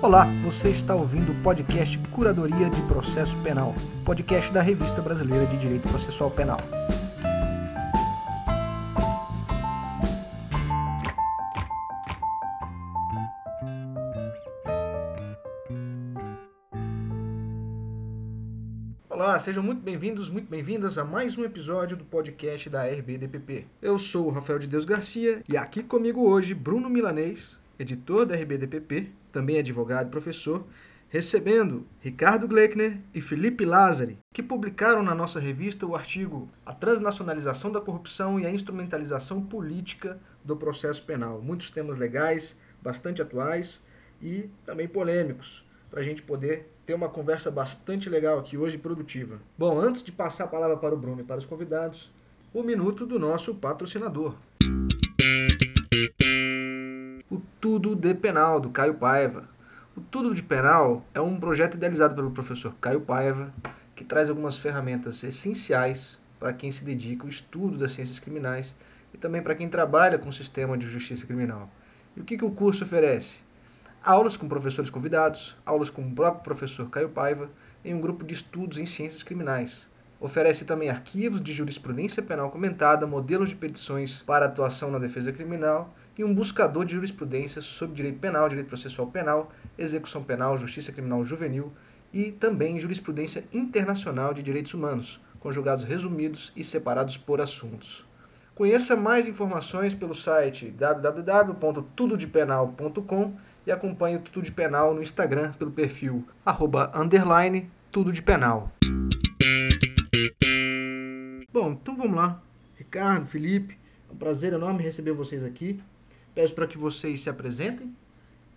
Olá, você está ouvindo o podcast Curadoria de Processo Penal, podcast da Revista Brasileira de Direito Processual Penal. Olá, sejam muito bem-vindos, muito bem-vindas a mais um episódio do podcast da RBDPP. Eu sou o Rafael de Deus Garcia e aqui comigo hoje Bruno Milanês, editor da RBDPP, também advogado e professor, recebendo Ricardo Gleckner e Felipe Lazari, que publicaram na nossa revista o artigo A Transnacionalização da Corrupção e a Instrumentalização Política do Processo Penal. Muitos temas legais, bastante atuais e também polêmicos, para a gente poder ter uma conversa bastante legal aqui hoje, produtiva. Bom, antes de passar a palavra para o Bruno e para os convidados, o minuto do nosso patrocinador. O Tudo de Penal, do Caio Paiva. O Tudo de Penal é um projeto idealizado pelo professor Caio Paiva, que traz algumas ferramentas essenciais para quem se dedica ao estudo das ciências criminais e também para quem trabalha com o sistema de justiça criminal. E o que, que o curso oferece? Aulas com professores convidados, aulas com o próprio professor Caio Paiva, em um grupo de estudos em ciências criminais. Oferece também arquivos de jurisprudência penal comentada, modelos de petições para atuação na defesa criminal e um buscador de jurisprudência sobre direito penal, direito processual penal, execução penal, justiça criminal juvenil e também jurisprudência internacional de direitos humanos, com julgados resumidos e separados por assuntos. Conheça mais informações pelo site www.tudodepenal.com e acompanhe o Tudo de Penal no Instagram pelo perfil arroba, underline, tudo de penal. Bom, então vamos lá. Ricardo, Felipe, é um prazer enorme receber vocês aqui. Peço para que vocês se apresentem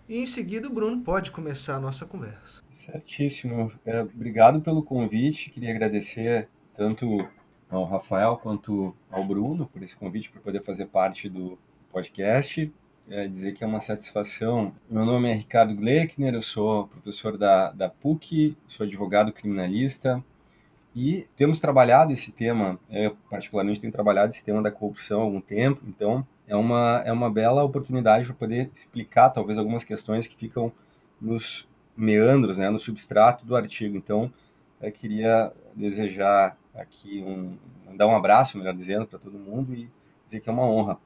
e em seguida o Bruno pode começar a nossa conversa. Certíssimo. É, obrigado pelo convite. Queria agradecer tanto ao Rafael quanto ao Bruno por esse convite para poder fazer parte do podcast. É, dizer que é uma satisfação. Meu nome é Ricardo Gleckner, eu sou professor da, da PUC, sou advogado criminalista e temos trabalhado esse tema, eu particularmente tenho trabalhado esse tema da corrupção há algum tempo, então é uma, é uma bela oportunidade para poder explicar talvez algumas questões que ficam nos meandros, né, no substrato do artigo. Então, eu queria desejar aqui um, dar um abraço, melhor dizendo, para todo mundo e dizer que é uma honra.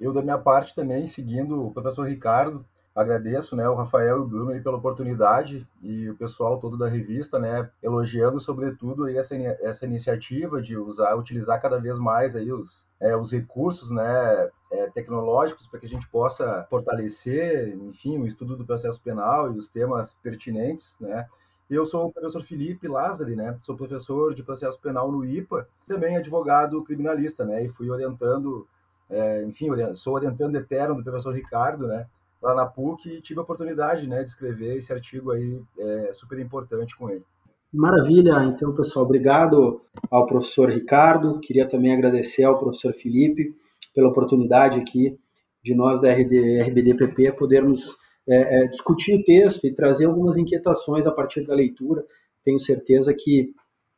Eu, da minha parte, também, seguindo o professor Ricardo, agradeço né, o Rafael e o Bruno aí pela oportunidade e o pessoal todo da revista, né, elogiando sobretudo aí essa, essa iniciativa de usar, utilizar cada vez mais aí os, é, os recursos né, é, tecnológicos para que a gente possa fortalecer, enfim, o estudo do processo penal e os temas pertinentes, né, eu sou o professor Felipe Lázari, né? Sou professor de processo penal no IPA, também advogado criminalista, né? E fui orientando, é, enfim, sou orientando eterno do professor Ricardo, né? Lá na PUC e tive a oportunidade né, de escrever esse artigo aí é, super importante com ele. Maravilha, então pessoal, obrigado ao professor Ricardo, queria também agradecer ao professor Felipe pela oportunidade aqui de nós da RD, RBDPP podermos é, é, discutir o texto e trazer algumas inquietações a partir da leitura. Tenho certeza que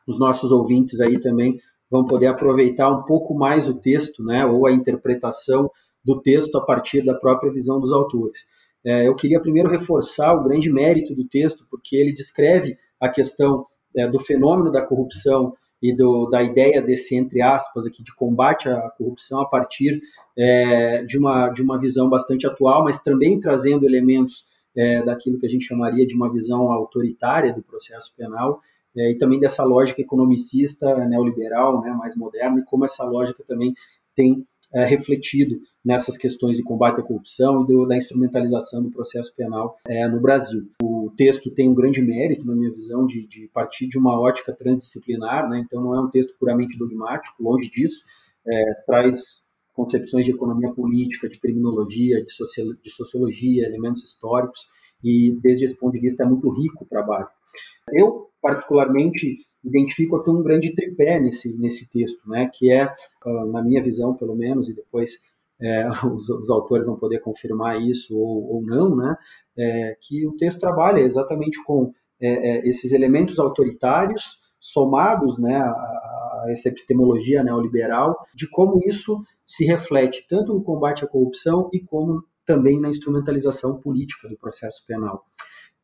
os nossos ouvintes aí também vão poder aproveitar um pouco mais o texto, né, ou a interpretação do texto a partir da própria visão dos autores. É, eu queria primeiro reforçar o grande mérito do texto, porque ele descreve a questão é, do fenômeno da corrupção e do, da ideia desse, entre aspas, aqui, de combate à corrupção a partir é, de, uma, de uma visão bastante atual, mas também trazendo elementos é, daquilo que a gente chamaria de uma visão autoritária do processo penal, é, e também dessa lógica economicista neoliberal, né, mais moderna, e como essa lógica também tem é, refletido nessas questões de combate à corrupção e do, da instrumentalização do processo penal é, no Brasil. O texto tem um grande mérito, na minha visão, de, de partir de uma ótica transdisciplinar, né? então não é um texto puramente dogmático, longe disso, é, traz concepções de economia política, de criminologia, de, de sociologia, elementos históricos, e desde esse ponto de vista é muito rico o trabalho. Eu, particularmente, identifico até um grande tripé nesse, nesse texto, né, que é, uh, na minha visão, pelo menos, e depois é, os, os, autores vão poder confirmar isso ou, ou não, né, é, que o texto trabalha exatamente com é, é esses elementos autoritários somados né, a, a, essa epistemologia neoliberal, de como isso se reflete tanto no combate à corrupção e como também na instrumentalização política do processo penal.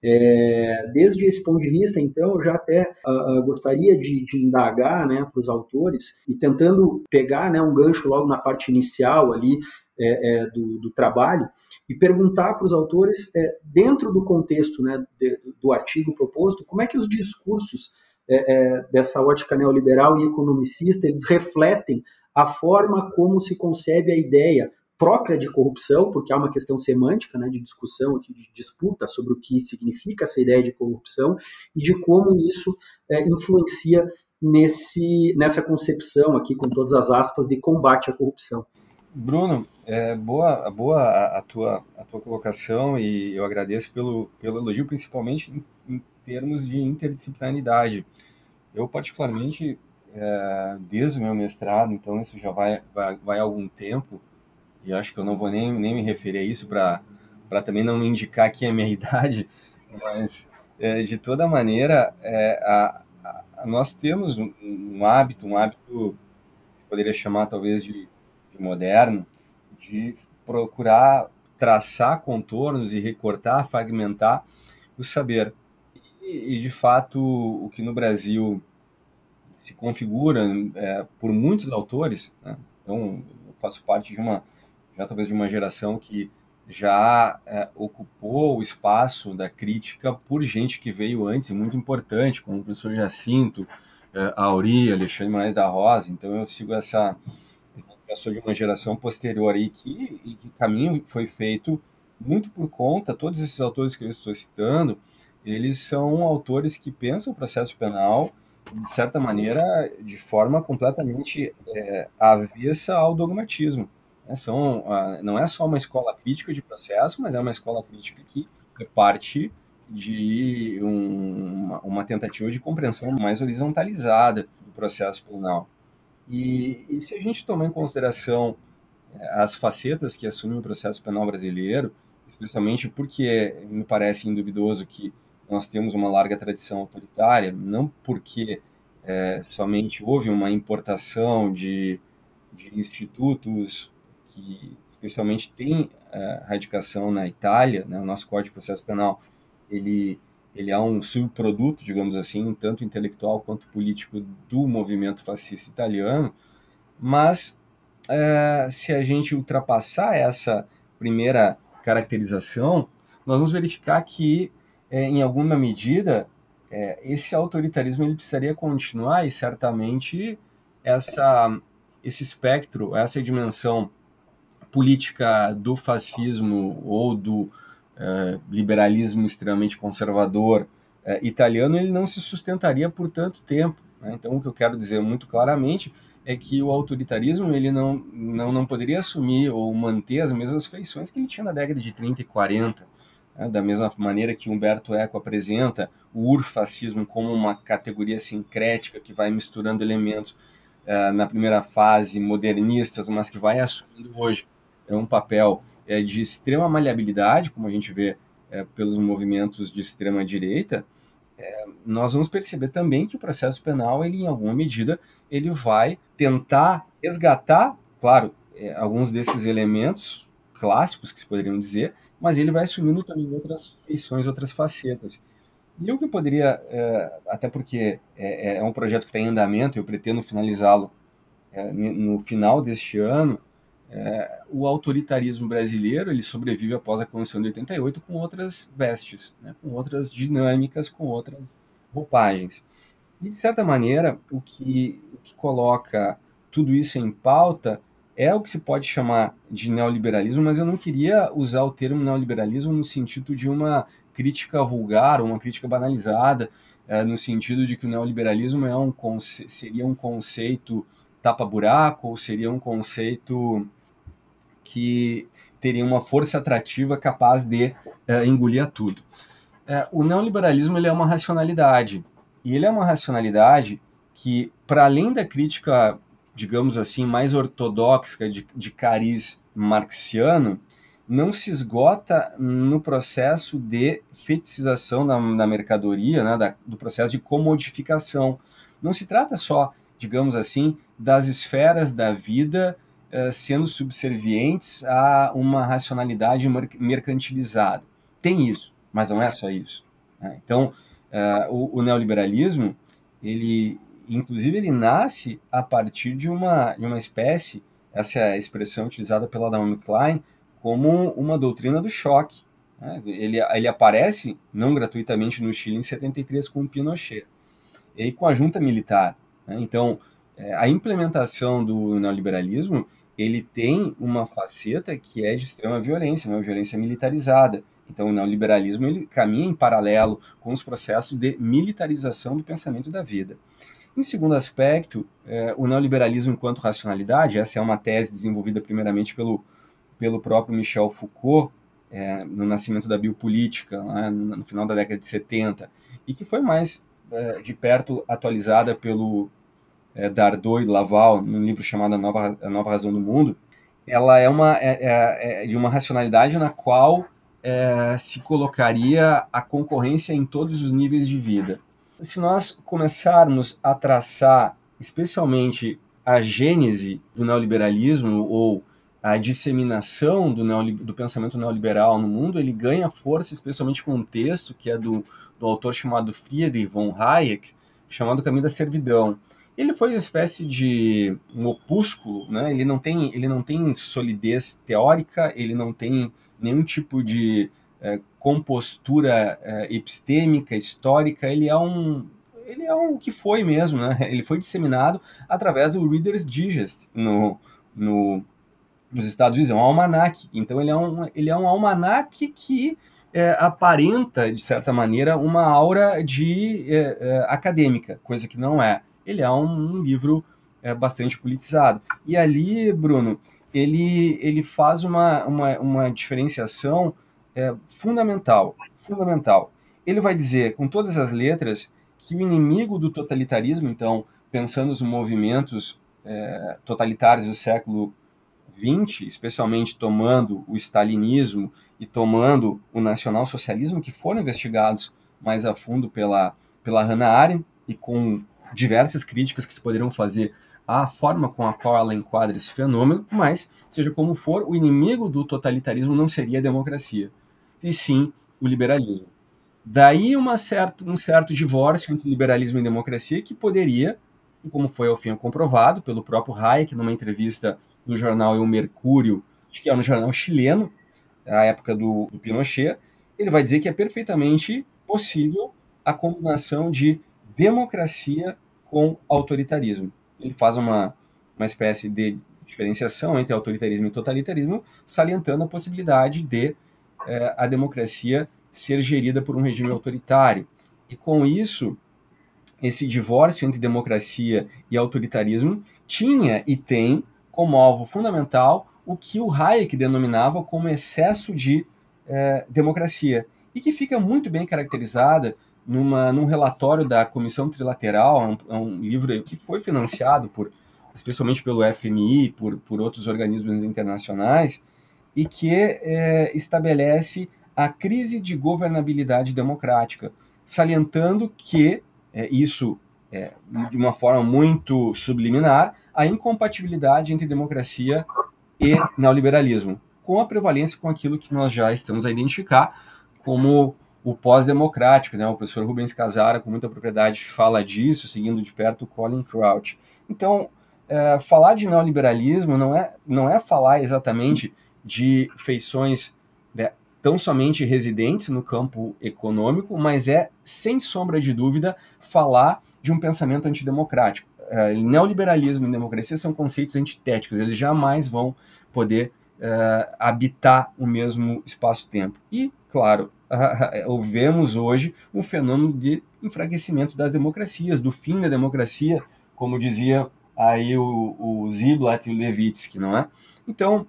É, desde esse ponto de vista, então, eu já até uh, gostaria de, de indagar né, para os autores e tentando pegar né, um gancho logo na parte inicial ali é, é, do, do, trabalho e perguntar para os autores, é, dentro do contexto né, de, do artigo proposto, como é que os discursos é, é, dessa ótica neoliberal e economicista eles refletem a forma como se concebe a ideia própria de corrupção, porque há uma questão semântica, né, de discussão aqui, de disputa sobre o que significa essa ideia de corrupção e de como isso é, influencia nesse, nessa concepção aqui, com todas as aspas, de combate à corrupção. Bruno, é boa, boa a, a, tua, a tua colocação e eu agradeço pelo, pelo elogio, principalmente em, em termos de interdisciplinaridade. Eu, particularmente, é, desde o meu mestrado, então isso já vai, vai, vai algum tempo, e acho que eu não vou nem, nem me referir a isso para também não indicar aqui a minha idade, mas é, de toda maneira, é, a, a, nós temos um, um, hábito, um hábito se poderia chamar talvez de, de moderno, de procurar traçar contornos e recortar, fragmentar o saber. E, e de fato, o que no Brasil se configura é, por muitos autores, né? então eu faço parte de uma já talvez de uma geração que já é, ocupou o espaço da crítica por gente que veio antes, muito importante, como o professor Jacinto, é, Auri, Alexandre Moraes da Rosa. Então eu sigo essa, eu sou de uma geração posterior aí que, que caminho foi feito muito por conta, todos esses autores que eu estou citando, eles são autores que pensam o processo penal de certa maneira, de forma completamente é, avessa ao dogmatismo. Né? São, não é só uma escola crítica de processo, mas é uma escola crítica que é parte de um, uma tentativa de compreensão mais horizontalizada do processo penal. E, e, se a gente tomar em consideração é, as facetas que assume o processo penal brasileiro, especialmente porque me parece induvidoso que nós temos uma larga tradição autoritária, não porque é, somente houve uma importação de, de institutos que especialmente tem é, radicação na Itália, né, o nosso Código de Processo Penal, ele, ele é um subproduto, digamos assim, tanto intelectual quanto político do movimento fascista italiano, mas é, se a gente ultrapassar essa primeira caracterização, nós vamos verificar que, é, em alguma medida, é, esse autoritarismo ele precisaria continuar e certamente essa, esse espectro, essa dimensão política do fascismo ou do é, liberalismo extremamente conservador é, italiano ele não se sustentaria por tanto tempo. Né? Então, o que eu quero dizer muito claramente é que o autoritarismo ele não, não, não poderia assumir ou manter as mesmas feições que ele tinha na década de 30 e 40. Né? Da mesma maneira que Humberto Eco apresenta o urfascismo como uma categoria sincrética que vai misturando elementos uh, na primeira fase modernistas, mas que vai assumindo hoje é um papel é, de extrema maleabilidade, como a gente vê é, pelos movimentos de extrema direita, é, nós vamos perceber também que o processo penal, ele em alguma medida, ele vai tentar resgatar, claro, é, alguns desses elementos clássicos que se poderiam dizer, mas ele vai assumindo também outras feições, outras facetas. E o que eu poderia, é, até porque é, é, um projeto que está em andamento, eu pretendo finalizá-lo no final deste ano, é, o autoritarismo brasileiro ele sobrevive após a Constituição de 88 com outras vestes, né, com outras dinâmicas, com outras roupagens. E, de certa maneira, o que, o que coloca tudo isso em pauta é o que se pode chamar de neoliberalismo, mas eu não queria usar o termo neoliberalismo no sentido de uma crítica vulgar, uma crítica banalizada, é, no sentido de que o neoliberalismo é um, seria um conceito tapa-buraco, ou seria um conceito que teria uma força atrativa capaz de é, engolir tudo. É, o neoliberalismo ele é uma racionalidade, e ele é uma racionalidade que, para além da crítica, digamos assim, mais ortodoxa de, de cariz marxiano, não se esgota no processo de fetichização da, da mercadoria, né, da, do processo de comodificação. Não se trata só, digamos assim, das esferas da vida sendo subservientes a uma racionalidade mercantilizada. Tem isso, mas não é só isso. Né? Então, uh, o, o, neoliberalismo, ele, inclusive, ele nasce a partir de uma, de uma espécie, essa é a expressão utilizada pela Naomi Klein, como uma doutrina do choque. Né? Ele, ele aparece, não gratuitamente, no Chile em 73 com o Pinochet, e com a junta militar. Né? Então, é, a implementação do neoliberalismo ele tem uma faceta que é de extrema violência, uma violência militarizada. Então, o neoliberalismo ele caminha em paralelo com os processos de militarização do pensamento da vida. Em segundo aspecto, é, o neoliberalismo enquanto racionalidade, essa é uma tese desenvolvida primeiramente pelo, pelo próprio Michel Foucault, é, no nascimento da biopolítica, né, no final da década de 70, e que foi mais é, de perto atualizada pelo é, Dardot e Laval, num livro chamado A Nova, A Nova Razão do Mundo, ela é, uma, é, é, é de uma racionalidade na qual é, se colocaria a concorrência em todos os níveis de vida. Se nós começarmos a traçar, especialmente a gênese do neoliberalismo ou a disseminação do, do, pensamento neoliberal no mundo, ele ganha força especialmente com um texto que é do, do autor chamado Friedrich von Hayek, chamado Caminho da Servidão. Ele foi uma espécie de um opúsculo, né? ele, não tem, ele não tem solidez teórica, ele não tem nenhum tipo de é, compostura é, epistêmica, histórica, ele é um ele é um que foi mesmo, né? Ele foi disseminado através do Reader's Digest no, no nos Estados Unidos, é um almanac. Então ele é um, ele é um almanac que é, aparenta, de certa maneira, uma aura de é, é, acadêmica, coisa que não é. Ele é um, um livro é, bastante politizado. E ali, Bruno, ele, ele faz uma, uma, uma diferenciação é, fundamental, fundamental. Ele vai dizer, com todas as letras, que o inimigo do totalitarismo, então, pensando nos movimentos é, totalitários do século 20, especialmente tomando o stalinismo e tomando o nacionalsocialismo, que foram investigados mais a fundo pela, pela Hannah Arendt e com diversas críticas que se poderiam fazer à forma com a qual ela enquadra esse fenômeno, mas, seja como for, o inimigo do totalitarismo não seria a democracia, e sim o liberalismo. Daí uma certo, um certo divórcio entre liberalismo e democracia que poderia, como foi ao fim comprovado pelo próprio Hayek numa entrevista no jornal O Mercúrio, que é um jornal chileno, à época do, do Pinochet, ele vai dizer que é perfeitamente possível a combinação de democracia com autoritarismo. Ele faz uma, uma espécie de diferenciação entre autoritarismo e totalitarismo, salientando a possibilidade de eh, a democracia ser gerida por um regime autoritário. E com isso, esse divórcio entre democracia e autoritarismo tinha e tem como alvo fundamental o que o Hayek denominava como excesso de é, democracia, e que fica muito bem caracterizada numa, num relatório da Comissão Trilateral, um, é um livro que foi financiado por, especialmente pelo FMI, por, por outros organismos internacionais, e que é, estabelece a crise de governabilidade democrática, salientando que é, isso é, de uma forma muito subliminar, a incompatibilidade entre democracia e neoliberalismo, com a prevalência com aquilo que nós já estamos a identificar como o pós-democrático. Né? O professor Rubens Casara, com muita propriedade, fala disso, seguindo de perto o Colin Crouch. Então, é, falar de neoliberalismo não é, não é falar exatamente de feições né, tão somente residentes no campo econômico, mas é, sem sombra de dúvida, falar de um pensamento antidemocrático. Uh, neoliberalismo e democracia são conceitos antitéticos, eles jamais vão poder uh, habitar o mesmo espaço-tempo. E, claro, vemos hoje um fenômeno de enfraquecimento das democracias, do fim da democracia, como dizia aí o, o Ziblatt e o Levitsky, não é? Então,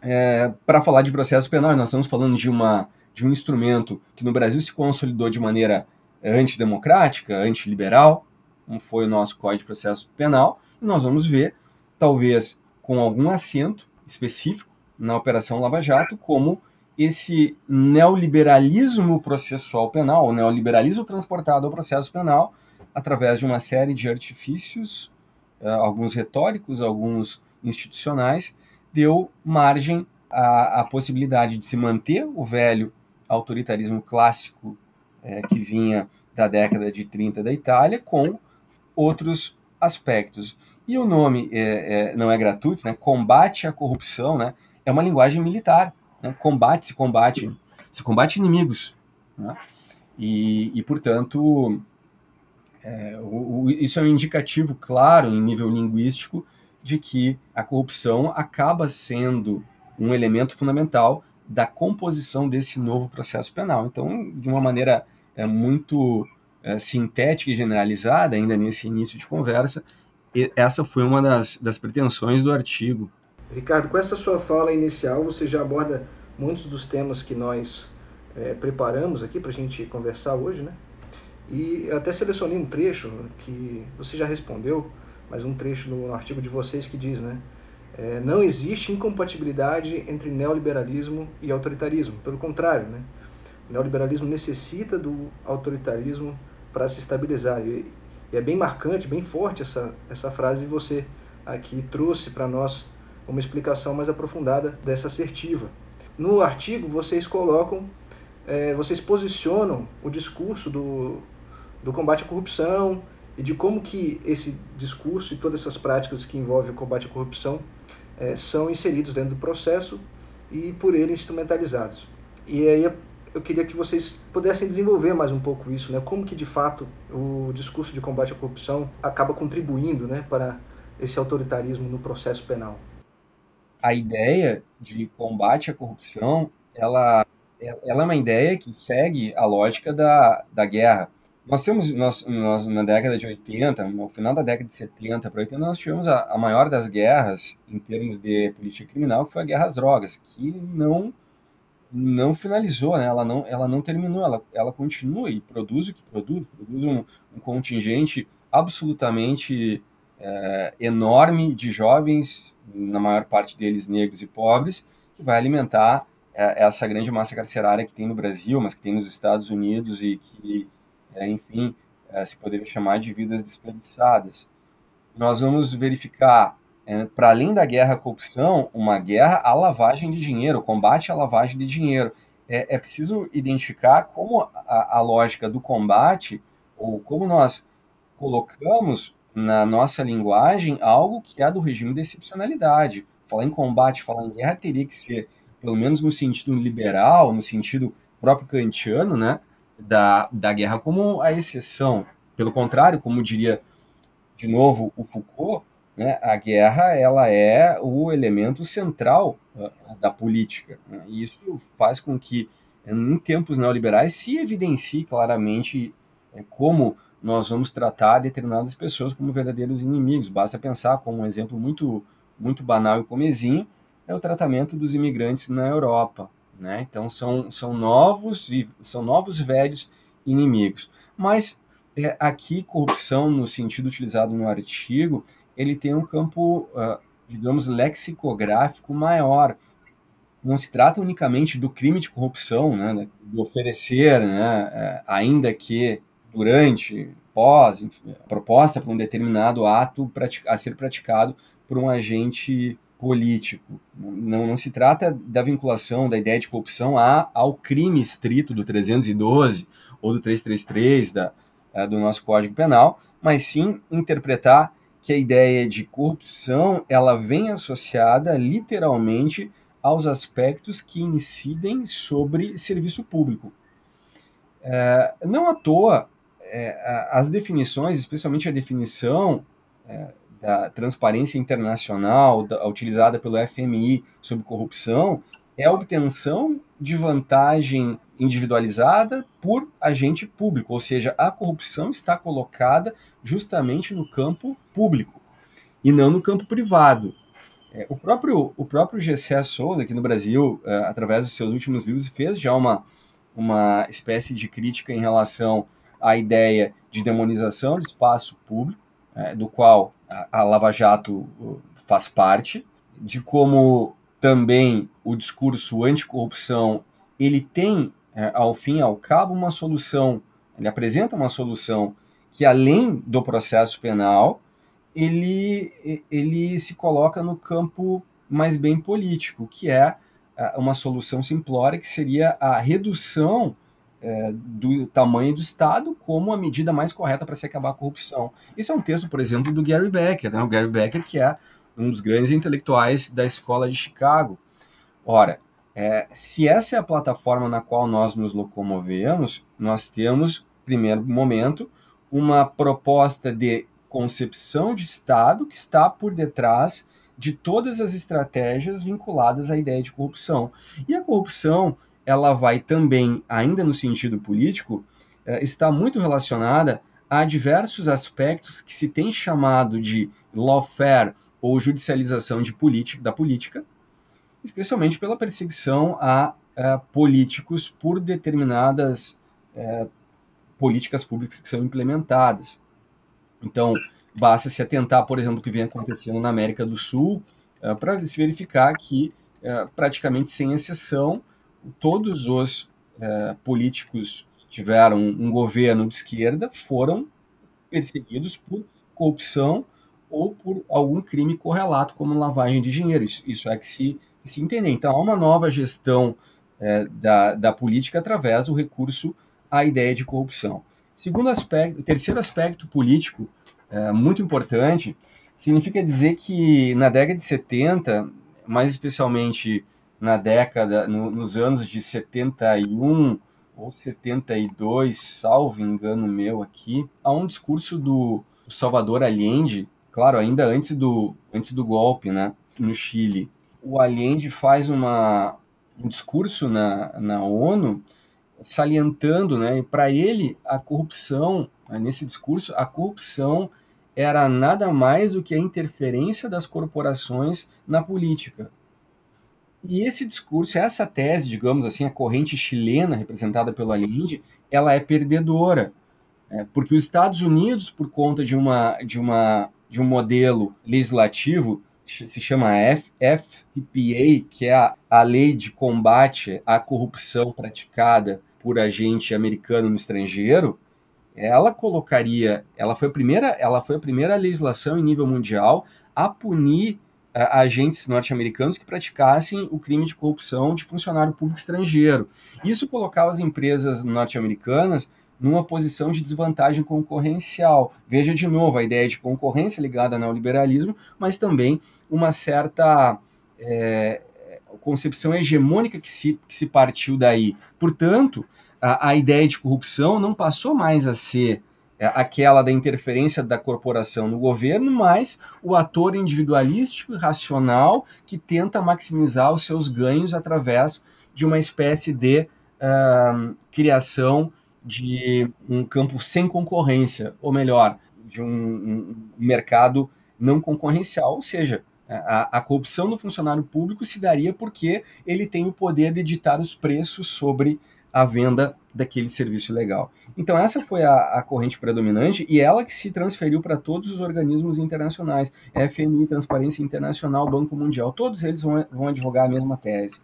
é, para falar de processo penal, nós estamos falando de, uma, de um instrumento que no Brasil se consolidou de maneira antidemocrática, antiliberal, como foi o nosso Código de Processo Penal, e nós vamos ver, talvez com algum assento específico na Operação Lava Jato, como esse neoliberalismo processual penal, o neoliberalismo transportado ao processo penal, através de uma série de artifícios, eh, alguns retóricos, alguns institucionais, deu margem à, à possibilidade de se manter o velho autoritarismo clássico é, que vinha da década de 30 da Itália, com outros aspectos. E o nome é, é, não é gratuito, né? combate à corrupção, né? é uma linguagem militar. Né? Combate, se combate, se combate inimigos. Né? E, e, portanto, é, o, o, isso é um indicativo claro em nível linguístico de que a corrupção acaba sendo um elemento fundamental da composição desse novo processo penal. Então, de uma maneira é, muito é, sintética e generalizada, ainda nesse início de conversa, essa foi uma das, das pretensões do artigo. Ricardo, com essa sua fala inicial, você já aborda muitos dos temas que nós é, preparamos aqui para a gente conversar hoje, né? E até selecionei um trecho que você já respondeu, mas um trecho no artigo de vocês que diz, né? É, não existe incompatibilidade entre neoliberalismo e autoritarismo. Pelo contrário, né? o neoliberalismo necessita do autoritarismo para se estabilizar. E, e, é bem marcante, bem forte essa, essa frase, e você aqui trouxe para nós uma explicação mais aprofundada dessa assertiva. No artigo, vocês colocam, é, vocês posicionam o discurso do, do combate à corrupção e de como que esse discurso e todas essas práticas que envolvem o combate à corrupção é, são inseridos dentro do processo e por ele instrumentalizados. E aí eu queria que vocês pudessem desenvolver mais um pouco isso, né? Como que de fato o discurso de combate à corrupção acaba contribuindo, né, para esse autoritarismo no processo penal? A ideia de combate à corrupção, ela, ela é uma ideia que segue a lógica da, da guerra. Nós temos, nós, nós, na década de 80, no final da década de 70 para 80, nós tivemos a, a maior das guerras em termos de política criminal, que foi a guerra às drogas, que não não finalizou, né? ela, não, ela não terminou, ela, ela continua e produz o que produz, produz um, um contingente absolutamente é, enorme de jovens, na maior parte deles negros e pobres, que vai alimentar é, essa grande massa carcerária que tem no Brasil, mas que tem nos Estados Unidos e que, é, enfim, é, se poderia chamar de vidas desperdiçadas. Nós vamos verificar é, para além da guerra à corrupção, uma guerra à lavagem de dinheiro, combate à lavagem de dinheiro. É, é preciso identificar como a, a, lógica do combate, ou como nós colocamos na nossa linguagem algo que é do regime de excepcionalidade. Falar em combate, falar em guerra teria que ser, pelo menos no sentido liberal, no sentido próprio kantiano, né, da, da guerra como a exceção. Pelo contrário, como diria de novo o Foucault, né, a guerra ela é o elemento central uh, da política. Né? E isso faz com que, em tempos neoliberais, se evidencie claramente é, como nós vamos tratar determinadas pessoas como verdadeiros inimigos. Basta pensar como um exemplo muito, muito banal e comezinho é o tratamento dos imigrantes na Europa. Né? Então são, são novos são novos velhos inimigos. Mas é, aqui corrupção no sentido utilizado no artigo ele tem um campo, uh, digamos, lexicográfico maior. Não se trata unicamente do crime de corrupção, né, de oferecer, né, é, ainda que durante, pós, enfim, proposta para um determinado ato a ser praticado por um agente político. Não, não se trata da vinculação da ideia de corrupção a, ao crime estrito do 312 ou do 333 da, é, do nosso Código Penal, mas sim interpretar que a ideia de corrupção ela vem associada literalmente aos aspectos que incidem sobre serviço público. É, não à toa, é, as definições, especialmente a definição é, da transparência internacional da, utilizada pelo FMI sobre corrupção, é a obtenção de vantagem individualizada por agente público, ou seja, a corrupção está colocada justamente no campo público e não no campo privado. É, o próprio o próprio Gessé Souza aqui no Brasil, é, através dos seus últimos livros, fez já uma uma espécie de crítica em relação à ideia de demonização do espaço público, é, do qual a, a Lava Jato faz parte, de como também o discurso anticorrupção ele tem é, ao fim e ao cabo, uma solução, ele apresenta uma solução que, além do processo penal, ele, ele se coloca no campo mais bem político, que é, é uma solução simplória, que seria a redução é, do tamanho do Estado como a medida mais correta para se acabar a corrupção. Isso é um texto, por exemplo, do Gary Becker, né? o Gary Becker que é um dos grandes intelectuais da escola de Chicago. Ora, é, se essa é a plataforma na qual nós nos locomovemos, nós temos, primeiro momento, uma proposta de concepção de Estado que está por detrás de todas as estratégias vinculadas à ideia de corrupção. E a corrupção, ela vai também, ainda no sentido político, é, está muito relacionada a diversos aspectos que se tem chamado de lawfare ou judicialização de política, da política, especialmente pela perseguição a, a políticos por determinadas é, políticas públicas que são implementadas. Então, basta se atentar, por exemplo, o que vem acontecendo na América do Sul, é, para se verificar que, é, praticamente sem exceção, todos os é, políticos que tiveram um governo de esquerda foram perseguidos por corrupção ou por algum crime correlato, como lavagem de dinheiro. Isso, isso é que se se entender. Então, há uma nova gestão é, da, da política através do recurso à ideia de corrupção. Segundo aspecto, terceiro aspecto político é, muito importante, significa dizer que na década de 70, mais especialmente na década, no, nos anos de 71 ou 72, salvo engano meu aqui, há um discurso do Salvador Allende, claro, ainda antes do, antes do golpe, né, no Chile, o Allende faz uma, um discurso na, na ONU salientando, né, para ele a corrupção, né, nesse discurso, a corrupção era nada mais do que a interferência das corporações na política. E esse discurso, essa tese, digamos assim, a corrente chilena representada pelo Allende, ela é perdedora, né, porque os Estados Unidos, por conta de uma de uma de um modelo legislativo se chama F, FTPA, que é a, a lei de combate à corrupção praticada por agente americano no estrangeiro, ela colocaria, ela foi a primeira, ela foi a primeira legislação em nível mundial a punir uh, agentes norte-americanos que praticassem o crime de corrupção de funcionário público estrangeiro. Isso colocava as empresas norte-americanas numa posição de desvantagem concorrencial. Veja de novo a ideia de concorrência ligada ao neoliberalismo, mas também uma certa é, concepção hegemônica que se, que se partiu daí. Portanto, a, a ideia de corrupção não passou mais a ser é, aquela da interferência da corporação no governo, mas o ator individualístico e racional que tenta maximizar os seus ganhos através de uma espécie de uh, criação de um campo sem concorrência, ou melhor, de um, um mercado não concorrencial, ou seja, a, a, corrupção do funcionário público se daria porque ele tem o poder de ditar os preços sobre a venda daquele serviço legal. Então essa foi a, a corrente predominante e ela que se transferiu para todos os organismos internacionais, FMI, Transparência Internacional, Banco Mundial, todos eles vão, vão advogar a mesma tese,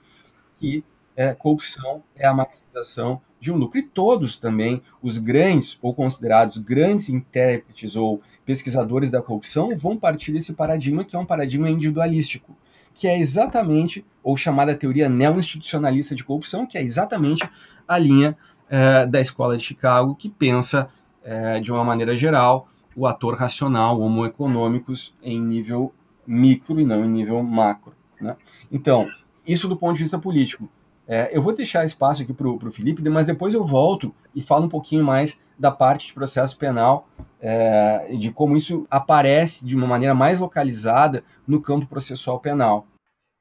que é, corrupção é a maximização de um lucro. E todos também, os grandes ou considerados grandes intérpretes ou pesquisadores da corrupção, vão partir desse paradigma que é um paradigma individualístico, que é exatamente, ou chamada teoria neo-institucionalista de corrupção, que é exatamente a linha é, da escola de Chicago, que pensa, é, de uma maneira geral, o ator racional, homo econômicos, em nível micro e não em nível macro. Né? Então, isso do ponto de vista político. É, eu vou deixar espaço aqui para o Felipe, mas depois eu volto e falo um pouquinho mais da parte de processo penal, é, de como isso aparece de uma maneira mais localizada no campo processual penal.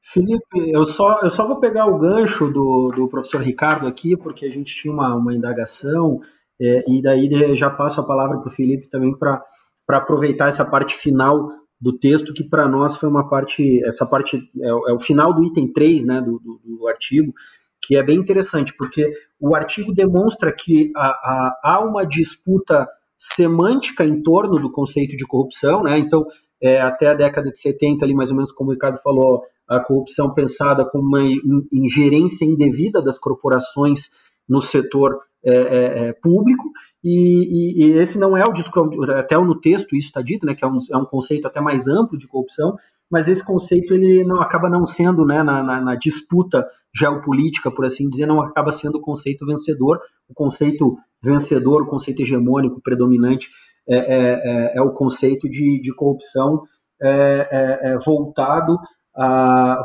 Felipe, eu só, eu só vou pegar o gancho do, do professor Ricardo aqui, porque a gente tinha uma, uma indagação, é, e daí já passo a palavra para o Felipe também para aproveitar essa parte final do texto, que para nós foi uma parte, essa parte é, é, o final do item 3 né, do, do, do, artigo, que é bem interessante, porque o artigo demonstra que há, há, há uma disputa semântica em torno do conceito de corrupção, né? Então, é, até a década de 70, ali mais ou menos como o Ricardo falou, a corrupção pensada como uma ingerência indevida das corporações no setor é, é, é, público, e, e, esse não é o discurso, até no texto isso está dito, né, que é um, é um conceito até mais amplo de corrupção, mas esse conceito ele não acaba não sendo, né, na, na, na, disputa geopolítica, por assim dizer, não acaba sendo o conceito vencedor. O conceito vencedor, o conceito hegemônico predominante é, é, é, é o conceito de, de corrupção é, voltado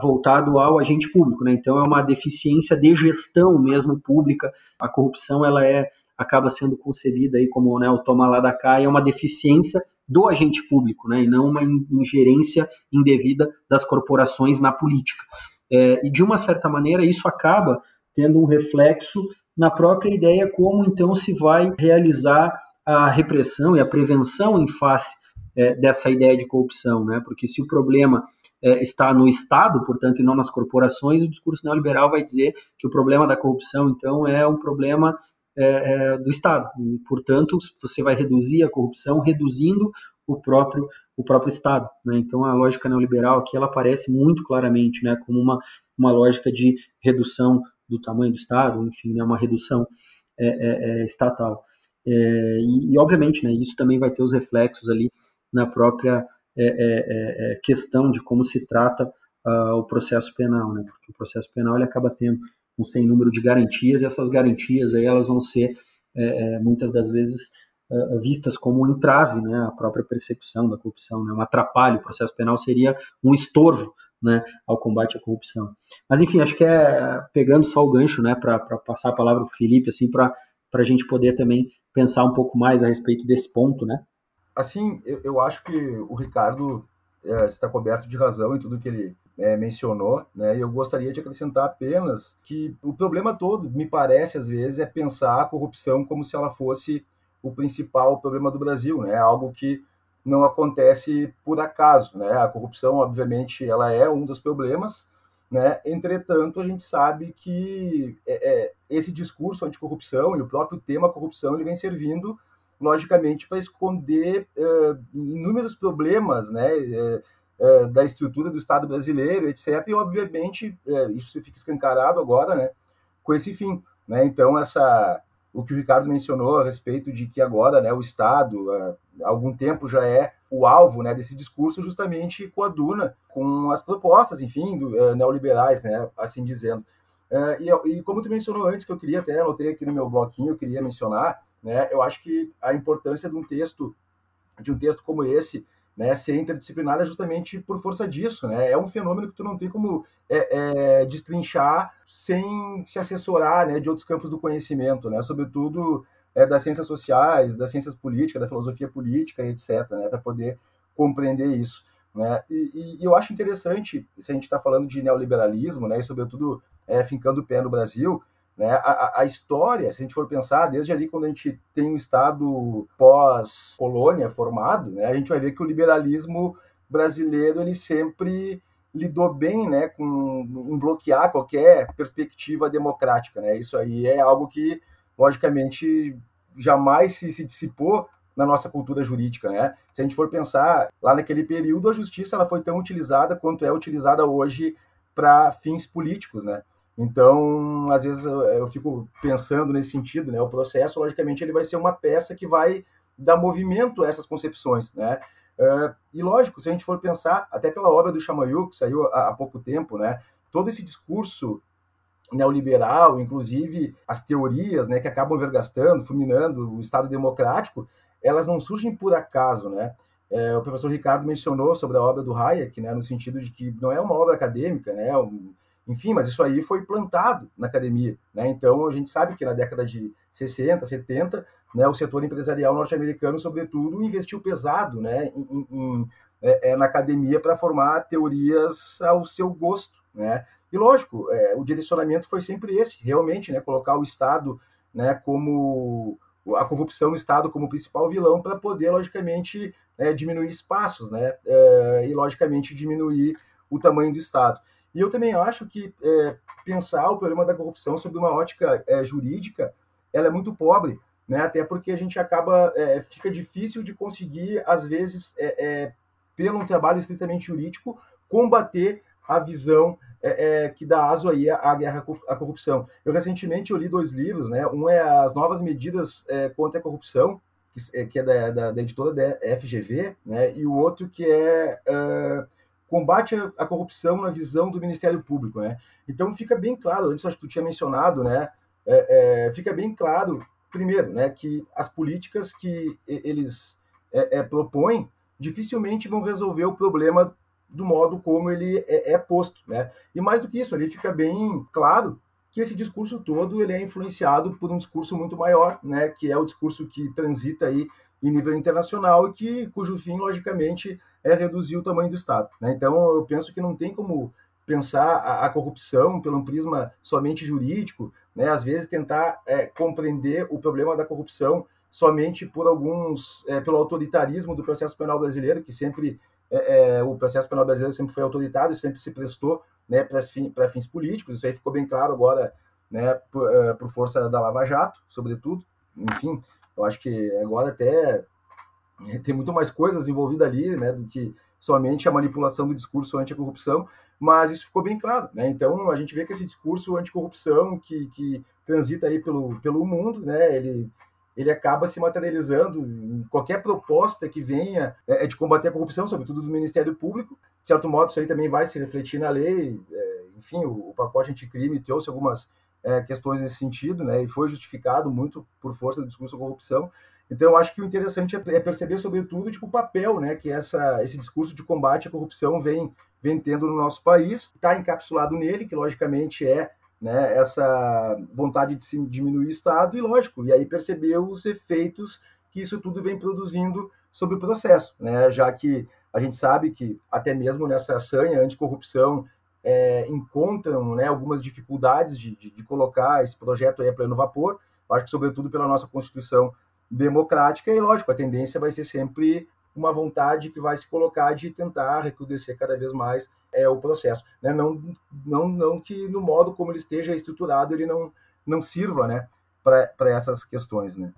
voltado ao agente público, né? Então é uma deficiência de gestão mesmo pública. A corrupção ela é acaba sendo concebida aí como né, o toma lá da cá, é uma deficiência do agente público, né, e não uma ingerência indevida das corporações na política. É, e de uma certa maneira isso acaba tendo um reflexo na própria ideia como então se vai realizar a repressão e a prevenção em face é, dessa ideia de corrupção, né? Porque se o problema é, está no Estado, portanto, e não nas corporações, o discurso neoliberal vai dizer que o problema da corrupção, então, é um problema é, é, do Estado. E, portanto, você vai reduzir a corrupção reduzindo o próprio o próprio Estado. Né? Então, a lógica neoliberal aqui ela aparece muito claramente, né, como uma, uma lógica de redução do tamanho do Estado, enfim, né, uma redução é, é, é estatal. E, e, obviamente, né, isso também vai ter os reflexos ali na própria questão de como se trata uh, o processo penal, né, porque o processo penal ele acaba tendo um sem número de garantias, e essas garantias aí elas vão ser é, é muitas das vezes é, vistas como um entrave, né, a própria persecução da corrupção, né, um atrapalho, o processo penal seria um estorvo, né, ao combate à corrupção. Mas enfim, acho que é pegando só o gancho, né, para passar a palavra para o Felipe, assim, para a gente poder também pensar um pouco mais a respeito desse ponto, né? Assim, eu, eu acho que o Ricardo é, está coberto de razão em tudo que ele é, mencionou, né? E eu gostaria de acrescentar apenas que o problema todo, me parece às vezes, é pensar a corrupção como se ela fosse o principal problema do Brasil, né? Algo que não acontece por acaso, né? A corrupção, obviamente, ela é um dos problemas, né? Entretanto, a gente sabe que é, é, esse discurso anticorrupção e o próprio tema corrupção ele vem servindo logicamente para esconder é, inúmeros problemas, né? É, é, da estrutura do Estado brasileiro, etc. E, obviamente, isso fica escancarado agora, né, com esse fim. Né? Então, essa, o que o Ricardo mencionou a respeito de que agora né, o Estado, há algum tempo, já é o alvo né, desse discurso, justamente coaduna com as propostas, enfim, do, uh, neoliberais, né, assim dizendo. Uh, e, e, como tu mencionou antes, que eu queria até, anotei aqui no meu bloquinho, eu queria mencionar, né, eu acho que a importância de um texto, de um texto como esse, né, ser interdisciplinar é justamente por força disso, né? É um fenômeno que tu não tem como é, é, destrinchar sem se assessorar, né, de outros campos do conhecimento, né? Sobretudo é, das ciências sociais, das ciências políticas, da filosofia política, etc., né, para poder compreender isso. Né? E, e, eu acho interessante, se a gente está falando de neoliberalismo, né, e sobretudo é, fincando o pé no Brasil, né? A, a, história, se a gente for pensar, desde ali quando a gente tem um Estado pós-colônia formado, né, a gente vai ver que o liberalismo brasileiro ele sempre lidou bem né, com em bloquear qualquer perspectiva democrática. Né? Isso aí é algo que, logicamente, jamais se, se dissipou na nossa cultura jurídica, né? Se a gente for pensar lá naquele período, a justiça ela foi tão utilizada quanto é utilizada hoje para fins políticos, né? Então, às vezes eu fico pensando nesse sentido, né? O processo, logicamente, ele vai ser uma peça que vai dar movimento a essas concepções, né? Uh, e lógico, se a gente for pensar, até pela obra do Chamayuk, que saiu há, há pouco tempo, né? Todo esse discurso neoliberal, inclusive as teorias, né, que acabam vergastando, fulminando o Estado democrático, elas não surgem por acaso, né? É, o professor Ricardo mencionou sobre a obra do Hayek, né, no sentido de que não é uma obra acadêmica, né, um, enfim, mas isso aí foi plantado na academia. Né? Então, a gente sabe que na década de 60, 70, né, o setor empresarial norte-americano, sobretudo, investiu pesado né, em, em, é, é, na academia para formar teorias ao seu gosto. Né? E, lógico, é, o direcionamento foi sempre esse, realmente, né, colocar o Estado né, como a corrupção no Estado como principal vilão para poder, logicamente, é, diminuir espaços né, é, e, logicamente, diminuir o tamanho do Estado. E eu também acho que é, pensar o problema da corrupção sob uma ótica é, jurídica, ela é muito pobre, né? Até porque a gente acaba, é, fica difícil de conseguir, às vezes, é, é, pelo um trabalho estritamente jurídico, combater a visão é, que dá aso aí à, guerra à corrupção. Eu recentemente eu li dois livros, né? Um é as novas medidas contra a corrupção, que, é, da, da, da, editora da FGV, né? E o outro que é combate à corrupção na visão do Ministério Público, né? Então fica bem claro, antes acho que tu tinha mencionado, né? É, é, fica bem claro, primeiro, né, que as políticas que eles é, é, propõem dificilmente vão resolver o problema do modo como ele é, é, posto, né? E mais do que isso, ali fica bem claro que esse discurso todo ele é influenciado por um discurso muito maior, né? Que é o discurso que transita aí em nível internacional e que cujo fim, logicamente, é reduzir o tamanho do Estado. Né? Então, eu penso que não tem como pensar a, a corrupção pelo um prisma somente jurídico, né? Às vezes tentar é, compreender o problema da corrupção somente por alguns, é, pelo autoritarismo do processo penal brasileiro, que sempre é, é, o processo penal brasileiro sempre foi autoritário, sempre se prestou né, para fins, fins políticos, isso aí ficou bem claro agora né, por, é, por, força da Lava Jato, sobretudo. Enfim, eu acho que agora até tem muito mais coisas envolvidas ali né, do que somente a manipulação do discurso anticorrupção, mas isso ficou bem claro. Né? Então, a gente vê que esse discurso anticorrupção que, que transita aí pelo, pelo mundo, né, ele ele acaba se materializando em qualquer proposta que venha é, é, de combater a corrupção, sobretudo do Ministério Público. De certo modo, isso aí também vai se refletir na lei. É, enfim, o, o, pacote anticrime trouxe algumas é, questões nesse sentido, né, e foi justificado muito por força do discurso da corrupção. Então, eu acho que o interessante é, é perceber, sobretudo, tipo, o papel né, que essa, esse discurso de combate à corrupção vem, vem tendo no nosso país. Está encapsulado nele, que logicamente é né, essa vontade de se diminuir o Estado, e lógico, e aí perceber os efeitos que isso tudo vem produzindo sobre o processo, né, já que a gente sabe que até mesmo nessa sanha anticorrupção é, encontram né, algumas dificuldades de, de, de, colocar esse projeto aí a pleno vapor, acho que sobretudo pela nossa Constituição democrática, e lógico, a tendência vai ser sempre uma vontade que vai se colocar de tentar recrudescer cada vez mais é, o processo. Né? Não, não, não que no modo como ele esteja estruturado ele não, não sirva né, para essas questões. Né?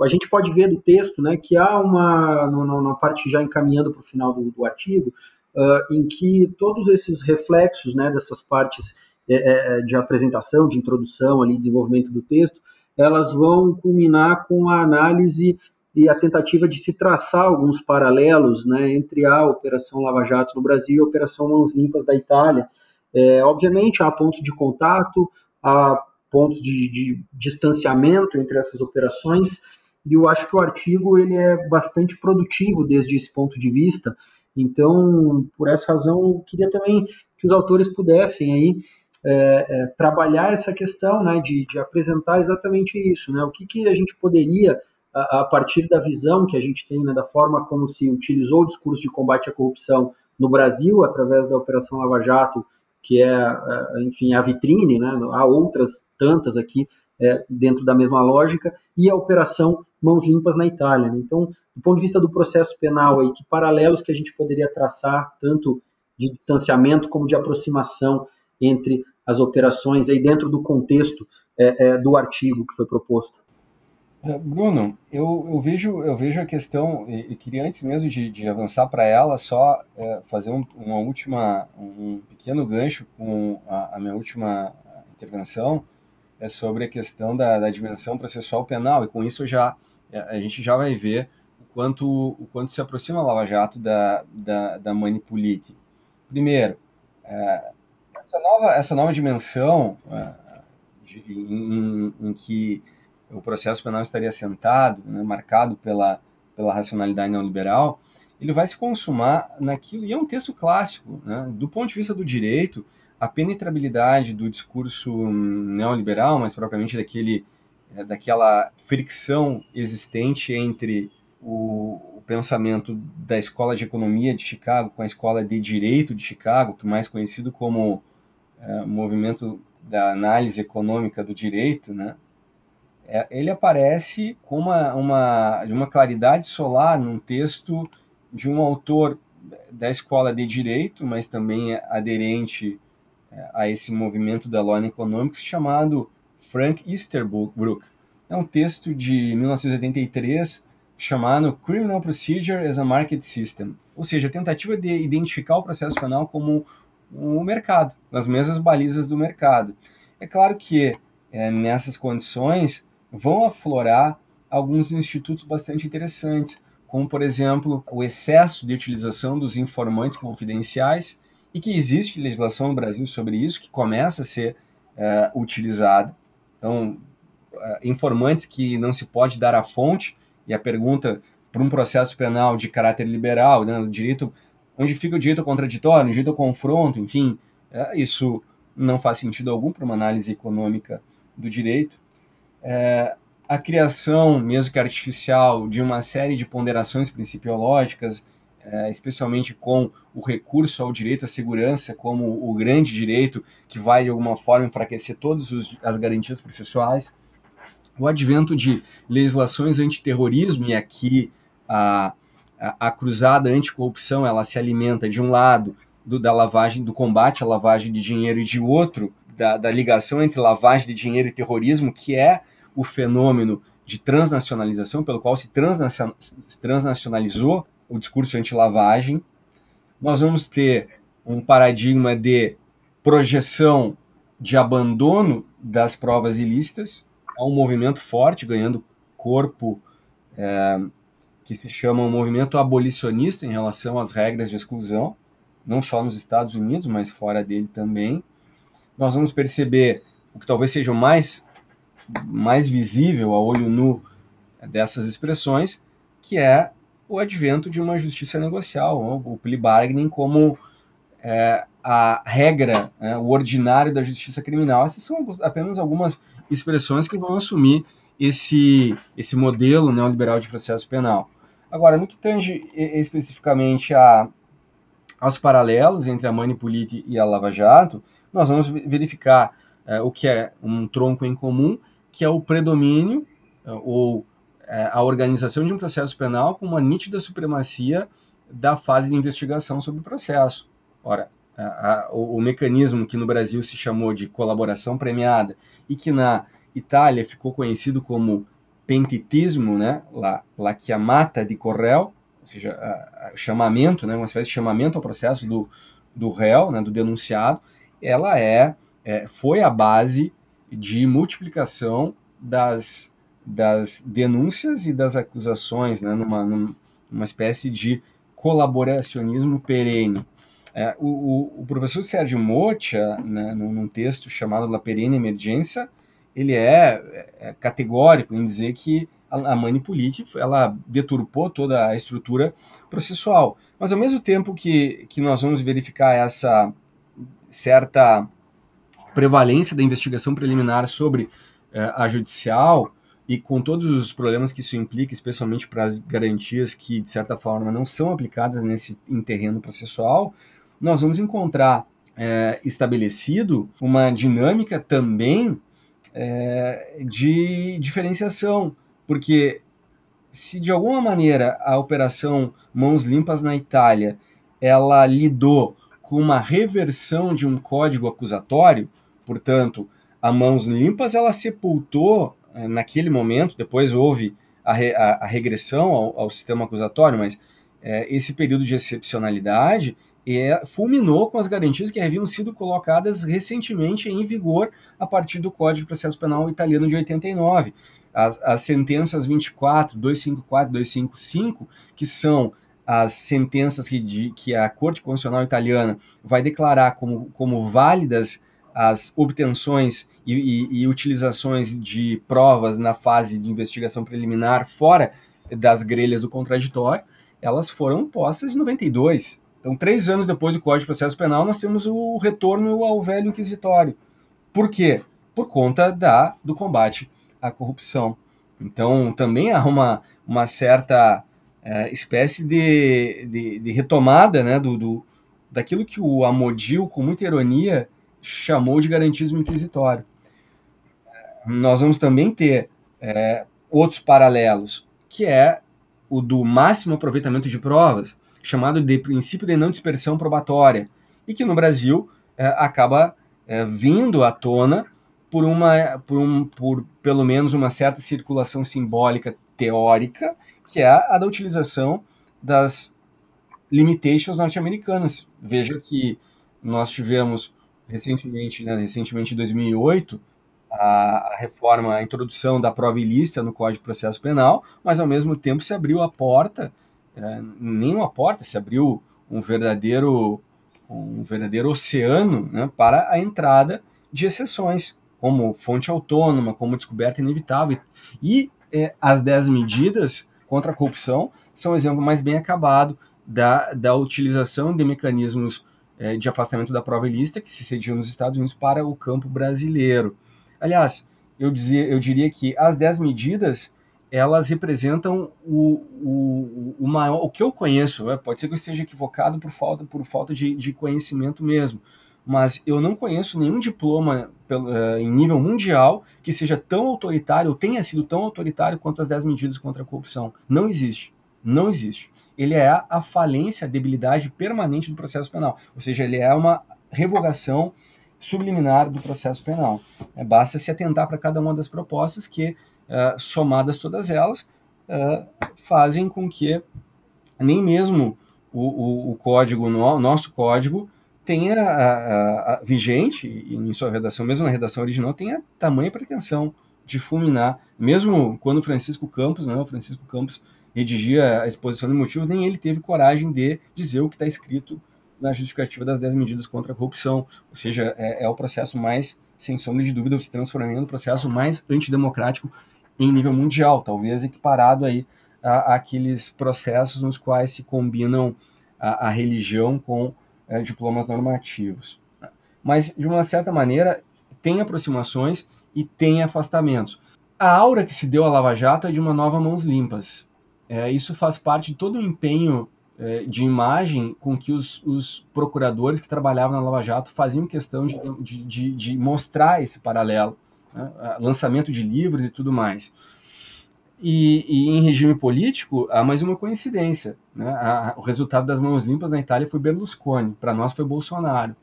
A gente pode ver do texto né, que há uma, na parte já encaminhando para o final do, do artigo, uh, em que todos esses reflexos né, dessas partes é, é, de apresentação, de introdução, ali, desenvolvimento do texto, elas vão culminar com a análise e a tentativa de se traçar alguns paralelos né, entre a Operação Lava Jato no Brasil e a Operação Mãos Limpas da Itália. É, obviamente, há pontos de contato, há pontos de, de, distanciamento entre essas operações, e eu acho que o artigo ele é bastante produtivo desde esse ponto de vista. Então, por essa razão, eu queria também que os autores pudessem aí é, é, trabalhar essa questão, né, de, de, apresentar exatamente isso, né, o que, que a gente poderia a, partir da visão que a gente tem, né, da forma como se utilizou o discurso de combate à corrupção no Brasil, através da Operação Lava Jato, que é, é enfim, a vitrine, né, há outras tantas aqui é, dentro da mesma lógica, e a Operação Mãos Limpas na Itália. Né? Então, do ponto de vista do processo penal, aí, que paralelos que a gente poderia traçar, tanto de distanciamento como de aproximação entre as operações aí dentro do contexto é, é, do artigo que foi proposto? É, Bruno, eu, eu, vejo, eu vejo a questão, e, e queria antes mesmo de, de avançar para ela, só é, fazer um, uma última, um pequeno gancho com a, a, minha última intervenção, é sobre a questão da, da, dimensão processual penal, e com isso já é, a gente já vai ver o quanto, o quanto se aproxima a Lava Jato da, da, da Manipulite. Primeiro, é, essa, nova, essa nova dimensão é, de, em, em que o processo penal estaria assentado, né, marcado pela, pela racionalidade neoliberal, ele vai se consumar naquilo, e é um texto clássico, né, do ponto de vista do direito, a penetrabilidade do discurso neoliberal, mas propriamente daquele, é, daquela fricção existente entre o, o, pensamento da Escola de Economia de Chicago com a Escola de Direito de Chicago, que mais conhecido como é, movimento da análise econômica do direito, né, é, ele aparece com uma, uma, uma claridade solar num texto de um autor da escola de direito, mas também aderente é, a esse movimento da Law Economics, chamado Frank Easterbrook. É um texto de 1983 chamado Criminal Procedure as a Market System, ou seja, a tentativa de identificar o processo penal como o mercado, nas mesmas balizas do mercado. É claro que é, nessas condições vão aflorar alguns institutos bastante interessantes, como por exemplo o excesso de utilização dos informantes confidenciais e que existe legislação no Brasil sobre isso que começa a ser é, utilizada. Então, é, informantes que não se pode dar a fonte e a pergunta para um processo penal de caráter liberal, né, direito onde fica o direito contraditório, o direito ao confronto, enfim, é, isso não faz sentido algum para uma análise econômica do direito. É, a criação, mesmo que artificial, de uma série de ponderações principiológicas, é, especialmente com o recurso ao direito à segurança como o grande direito que vai, de alguma forma, enfraquecer todas as garantias processuais. O advento de legislações antiterrorismo, e aqui a, a, cruzada anticorrupção ela se alimenta, de um lado, do, da lavagem, do combate à lavagem de dinheiro, e de outro, da, da ligação entre lavagem de dinheiro e terrorismo, que é o fenômeno de transnacionalização, pelo qual se transnacionalizou o discurso anti-lavagem. Nós vamos ter um paradigma de projeção de abandono das provas ilícitas, há um movimento forte ganhando corpo é, que se chama um movimento abolicionista em relação às regras de exclusão, não só nos Estados Unidos, mas fora dele também. Nós vamos perceber o que talvez seja o mais mais visível a olho nu dessas expressões, que é o advento de uma justiça negocial, o plea bargaining como é, a regra, é, o ordinário da justiça criminal. Essas são apenas algumas expressões que vão assumir esse, esse modelo neoliberal de processo penal. Agora, no que tange especificamente a, aos paralelos entre a Manipulite e a Lava Jato, nós vamos verificar é, o que é um tronco em comum que é o predomínio eh, ou é, a organização de um processo penal com uma nítida supremacia da fase de investigação sobre o processo. Ora, a, a, o, o, mecanismo que no Brasil se chamou de colaboração premiada e que na Itália ficou conhecido como pentitismo, né, la, la chiamata di correo, ou seja, a, a chamamento, né, uma espécie de chamamento ao processo do, do réu, né, do denunciado, ela é, é foi a base de multiplicação das, das denúncias e das acusações, né, numa, numa espécie de colaboracionismo perene. É, o, o, professor Sérgio Mocha, né, num, texto chamado La Perene Emergência, ele é, é categórico em dizer que a, a Manipulite ela deturpou toda a estrutura processual. Mas ao mesmo tempo que, que nós vamos verificar essa certa prevalência da investigação preliminar sobre eh, a judicial e com todos os problemas que isso implica, especialmente para as garantias que, de certa forma, não são aplicadas nesse em terreno processual, nós vamos encontrar é, estabelecido uma dinâmica também é, de diferenciação, porque se de alguma maneira a operação Mãos Limpas na Itália ela lidou com uma reversão de um código acusatório, portanto, a mãos limpas, ela sepultou eh, naquele momento, depois houve a, re, a, a regressão ao, ao, sistema acusatório, mas é, esse período de excepcionalidade é, fulminou com as garantias que haviam sido colocadas recentemente em vigor a partir do Código de Processo Penal italiano de 89. As, as sentenças 24, 254 255, que são as sentenças que, de, que a Corte Constitucional Italiana vai declarar como, como válidas as obtenções e, e, e, utilizações de provas na fase de investigação preliminar fora das grelhas do contraditório, elas foram postas em 92. Então, três anos depois do Código de Processo Penal, nós temos o retorno ao velho inquisitório. Por quê? Por conta da, do combate à corrupção. Então, também há uma, uma certa é, espécie de, de, de, retomada né, do, do, daquilo que o Amodil, com muita ironia, chamou de garantismo inquisitório. Nós vamos também ter é, outros paralelos, que é o do máximo aproveitamento de provas, chamado de princípio de não dispersão probatória, e que no Brasil é, acaba é, vindo à tona por uma, por, um, por pelo menos uma certa circulação simbólica teórica, que é a da utilização das limitations norte-americanas. Veja que nós tivemos recentemente, né, recentemente em 2008, a, reforma, a introdução da prova ilícita no Código de Processo Penal, mas ao mesmo tempo se abriu a porta, é, nem uma porta, se abriu um verdadeiro um verdadeiro oceano né, para a entrada de exceções, como fonte autônoma, como descoberta inevitável. E é, as 10 medidas contra a corrupção são um exemplo mais bem acabado da, da utilização de mecanismos é, de afastamento da prova ilícita que se cediam nos Estados Unidos para o campo brasileiro. Aliás, eu, dizia, eu diria que as 10 medidas elas representam o, o, o maior, o que eu conheço, né? pode ser que eu esteja equivocado por falta, por falta de, de conhecimento mesmo, mas eu não conheço nenhum diploma pelo, uh, em nível mundial que seja tão autoritário, ou tenha sido tão autoritário quanto as 10 medidas contra a corrupção. Não existe. Não existe. Ele é a falência, a debilidade permanente do processo penal. Ou seja, ele é uma revogação subliminar do processo penal. É, basta se atentar para cada uma das propostas que uh, somadas todas elas, uh, fazem com que nem mesmo o, o, o código, o nosso código, tenha a, a, a, vigente, em sua redação, mesmo na redação original, tenha tamanha pretensão de fulminar, mesmo quando Francisco Campos, né, o Francisco Campos redigia a exposição de motivos, nem ele teve coragem de dizer o que está escrito na justificativa das 10 medidas contra a corrupção, ou seja, é, é o processo mais, sem sombra de dúvida, se transformando no processo mais antidemocrático em nível mundial, talvez equiparado aí aqueles processos nos quais se combinam a, a religião com é, diplomas normativos. Mas, de uma certa maneira, tem aproximações e tem afastamentos. A aura que se deu à Lava Jato é de uma nova mãos limpas. É, isso faz parte de todo o empenho é, de imagem com que os, os, procuradores que trabalhavam na Lava Jato faziam questão de, de, de, de mostrar esse paralelo né? lançamento de livros e tudo mais. E, e, em regime político, há mais uma coincidência. Né? A, o resultado das mãos limpas na Itália foi Berlusconi, para nós foi Bolsonaro.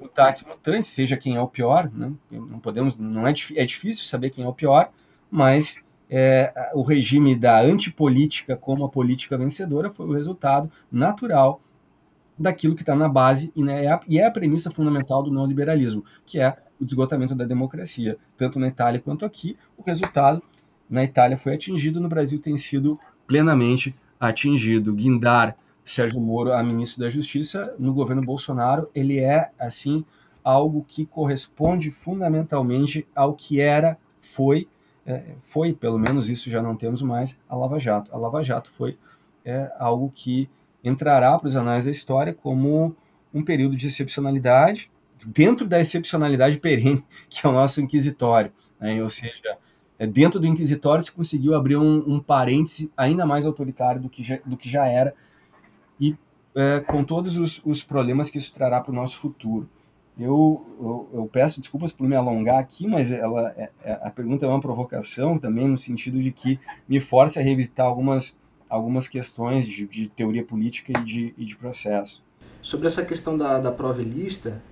O táxi mutante, seja quem é o pior, né? não podemos, não é, é difícil saber quem é o pior, mas é, o regime da antipolítica como a política vencedora foi o resultado natural daquilo que está na base e, né, é a, e é a premissa fundamental do neoliberalismo, que é o esgotamento da democracia, tanto na Itália quanto aqui. O resultado na Itália foi atingido, no Brasil tem sido plenamente atingido. Guindar Sérgio Moro a ministro da Justiça no governo Bolsonaro, ele é assim algo que corresponde fundamentalmente ao que era, foi, é, foi pelo menos isso já não temos mais a Lava Jato. A Lava Jato foi é, algo que entrará para os anais da história como um período de excepcionalidade, dentro da excepcionalidade perene que é o nosso inquisitório. Né? Ou seja, é, dentro do inquisitório se conseguiu abrir um, um parêntese ainda mais autoritário do que já, do que já era e é, com todos os, os, problemas que isso trará para o nosso futuro. Eu, eu, eu, peço desculpas por me alongar aqui, mas ela, é, é, a pergunta é uma provocação também, no sentido de que me force a revisitar algumas, algumas questões de, de teoria política e de, e de processo. Sobre essa questão da, da prova lista,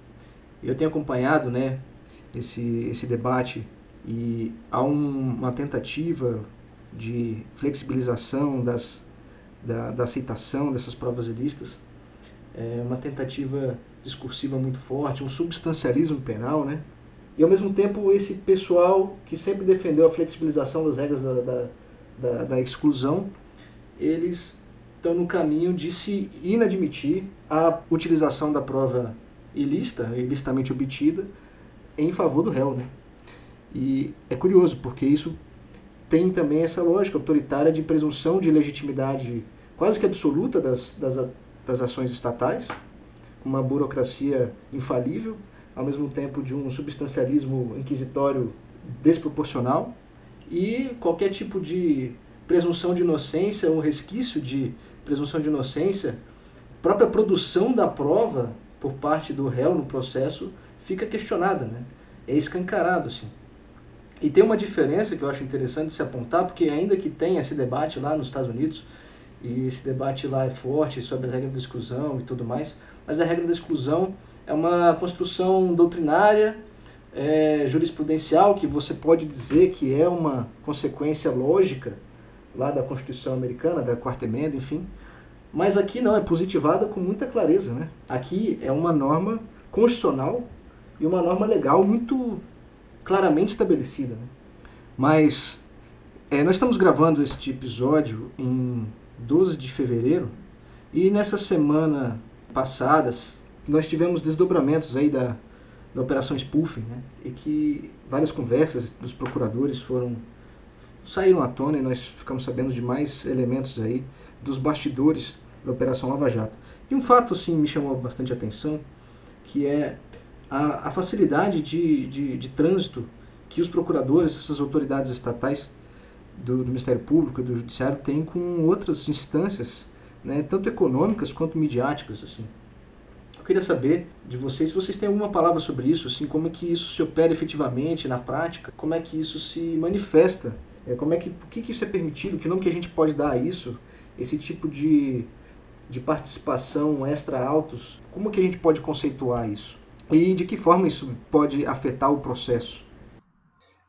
eu tenho acompanhado né, esse, esse debate e há um, uma tentativa de flexibilização das, da, da aceitação dessas provas ilícitas, é uma tentativa discursiva muito forte, um substancialismo penal, né? E ao mesmo tempo esse pessoal que sempre defendeu a flexibilização das regras da, da, da, da exclusão, eles estão no caminho de se inadmitir a utilização da prova ilícita, ilicitamente obtida, em favor do réu. Né? E é curioso, porque isso tem também essa lógica autoritária de presunção de legitimidade quase que absoluta das, das, das ações estatais, uma burocracia infalível, ao mesmo tempo de um substancialismo inquisitório desproporcional e qualquer tipo de presunção de inocência, um resquício de presunção de inocência, própria produção da prova por parte do réu no processo fica questionada, né? É escancarado, assim. E tem uma diferença que eu acho interessante se apontar, porque ainda que tenha esse debate lá nos Estados Unidos, e esse debate lá é forte sobre a regra da exclusão e tudo mais, mas a regra da exclusão é uma construção doutrinária, é, jurisprudencial, que você pode dizer que é uma consequência lógica lá da Constituição Americana, da Quarta Emenda, enfim, mas aqui não, é positivada com muita clareza. Né? Aqui é uma norma constitucional e uma norma legal muito claramente estabelecida. Né? Mas é, nós estamos gravando este episódio em 12 de fevereiro e nessa semana passadas nós tivemos desdobramentos aí da, da operação spoofing, né? E que várias conversas dos procuradores foram saíram à tona e nós ficamos sabendo de mais elementos aí dos bastidores da operação Lava Jato. E um fato assim me chamou bastante atenção, que é a, a facilidade de, de, de trânsito que os procuradores, essas autoridades estatais do, do Ministério Público e do Judiciário têm com outras instâncias, né, tanto econômicas quanto midiáticas. Assim. Eu queria saber de vocês se vocês têm alguma palavra sobre isso, assim, como é que isso se opera efetivamente na prática, como é que isso se manifesta, é, como é que, o que, que isso é permitido, que nome que a gente pode dar a isso, esse tipo de, de participação extra-autos, como que a gente pode conceituar isso? E de que forma isso pode afetar o processo?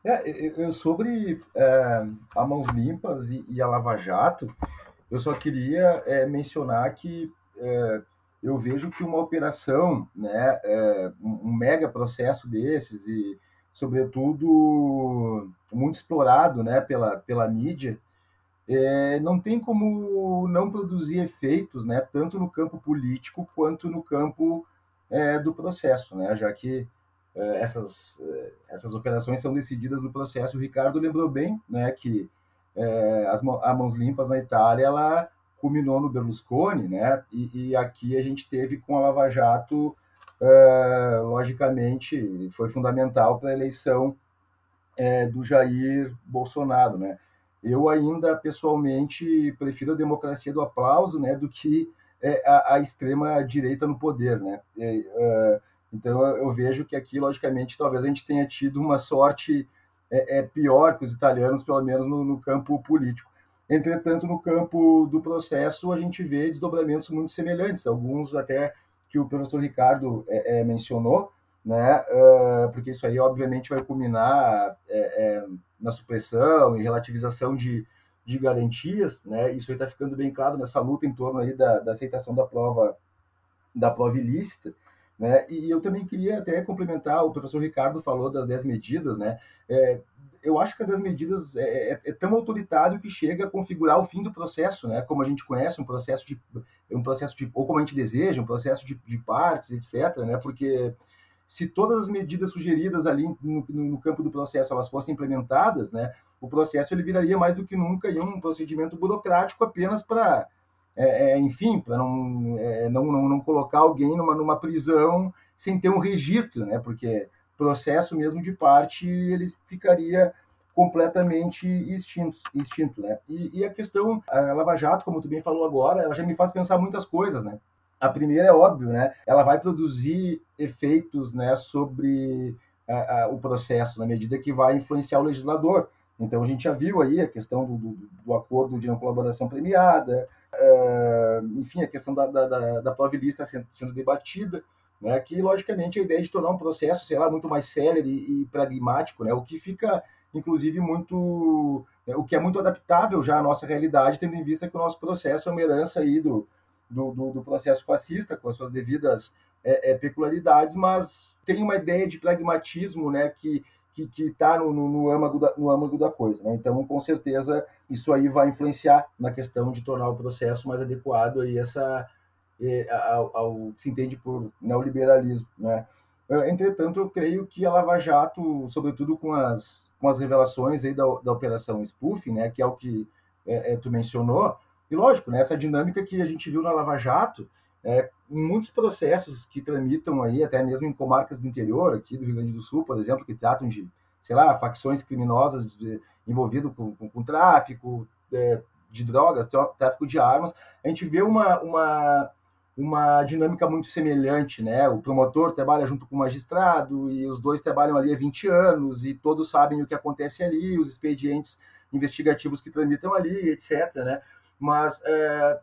É, eu, sobre é, a Mãos Limpas e, e, a Lava Jato, eu só queria é, mencionar que é, eu vejo que uma operação, né, é, um mega processo desses e, sobretudo, muito explorado né, pela, pela mídia, é, não tem como não produzir efeitos, né, tanto no campo político quanto no campo é, do processo, né, já que é, essas, é, essas operações são decididas no processo. O Ricardo lembrou bem né, que é, as, a Mãos Limpas na Itália ela culminou no Berlusconi, né, e, e aqui a gente teve com a Lava Jato, é, logicamente, foi fundamental para a eleição do Jair Bolsonaro, né. Eu ainda, pessoalmente, prefiro a democracia do aplauso, né, do que é, a, a extrema direita no poder, né. É, então eu vejo que aqui, logicamente, talvez a gente tenha tido uma sorte é, é pior que os italianos, pelo menos no, no, campo político. Entretanto, no campo do processo, a gente vê desdobramentos muito semelhantes, alguns até que o professor Ricardo é, é, mencionou, né? Uh, porque isso aí, obviamente, vai culminar é, na supressão e relativização de, de garantias, né? Isso está ficando bem claro nessa luta em torno aí da, da aceitação da prova da prova ilícita. Né? E eu também queria até complementar, o professor Ricardo falou das 10 medidas, né? É, eu acho que as 10 medidas é, é, é, tão autoritário que chega a configurar o fim do processo, né? Como a gente conhece, um processo de, um processo de ou como a gente deseja, um processo de, de partes, etc., né? Porque se todas as medidas sugeridas ali no, no, campo do processo elas fossem implementadas, né? O processo ele viraria mais do que nunca em um procedimento burocrático apenas para é, é, enfim, para não, é, não, não, não, colocar alguém numa, numa prisão sem ter um registro, né? Porque processo mesmo de parte ele ficaria completamente extinto, extinto né? E, e, a questão, a Lava Jato, como tu bem falou agora, ela já me faz pensar muitas coisas, né? A primeira é óbvio, né? Ela vai produzir efeitos, né, sobre a, a, o processo na medida que vai influenciar o legislador. Então a gente já viu aí a questão do, do, do acordo de não colaboração premiada, uh, enfim, a questão da, da, da, da prova lista sendo, sendo debatida, né, que logicamente a ideia de tornar um processo, sei lá, muito mais célere e pragmático, né, o que fica inclusive muito, né, o que é muito adaptável já à nossa realidade, tendo em vista que o nosso processo é uma herança aí do, do, do, do processo fascista, com as suas devidas é, é, peculiaridades, mas tem uma ideia de pragmatismo, né, que que está no, no, no, âmago da, no âmago da coisa. Né? Então, com certeza, isso aí vai influenciar na questão de tornar o processo mais adequado aí essa, é, ao, ao, que se entende por neoliberalismo. Né? Ah, entretanto, eu creio que a Lava Jato, sobretudo com as, com as revelações aí da, da Operação Spoofing, né, que é o que é, é, tu mencionou, e lógico, né, essa dinâmica que a gente viu na Lava Jato, é, em muitos processos que tramitam aí, até mesmo em comarcas do interior, aqui do Rio Grande do Sul, por exemplo, que tratam de, sei lá, facções criminosas envolvidas com, com, com, tráfico é, de drogas, tráfico de armas, a gente vê uma, uma, uma dinâmica muito semelhante, né? O promotor trabalha junto com o magistrado e os dois trabalham ali há 20 anos e todos sabem o que acontece ali, os expedientes investigativos que tramitam ali, etc, né? Mas é,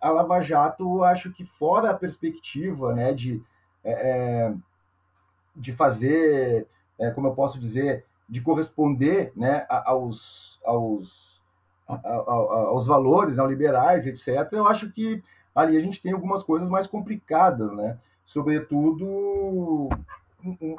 a Lava Jato, acho que fora a perspectiva né, de, é, é, de fazer, é, como eu posso dizer, de corresponder né, aos, aos, aos valores neoliberais, etc., eu acho que ali a gente tem algumas coisas mais complicadas, né? sobretudo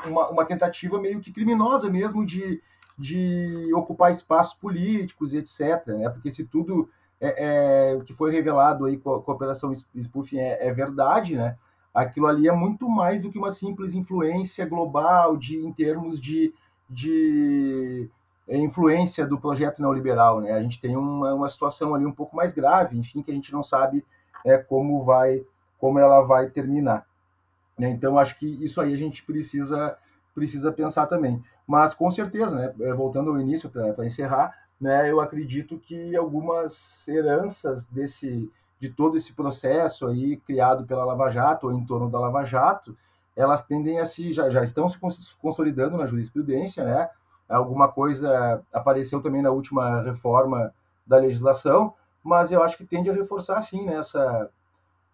uma, uma tentativa meio que criminosa mesmo de, de ocupar espaços políticos etc. Né? Porque se tudo é, é, o que foi revelado aí com a, com a operação spoofing é, é, verdade, né? Aquilo ali é muito mais do que uma simples influência global de, em termos de, de é, influência do projeto neoliberal, né? A gente tem uma, uma situação ali um pouco mais grave, enfim, que a gente não sabe é, como vai, como ela vai terminar. Né? Então, acho que isso aí a gente precisa precisa pensar também. Mas com certeza, né? É, voltando ao início para encerrar, né? Eu acredito que algumas heranças desse de todo esse processo aí criado pela Lava Jato ou em torno da Lava Jato, elas tendem a se já, já estão se consolidando na jurisprudência, né? Alguma coisa apareceu também na última reforma da legislação, mas eu acho que tende a reforçar sim né, essa,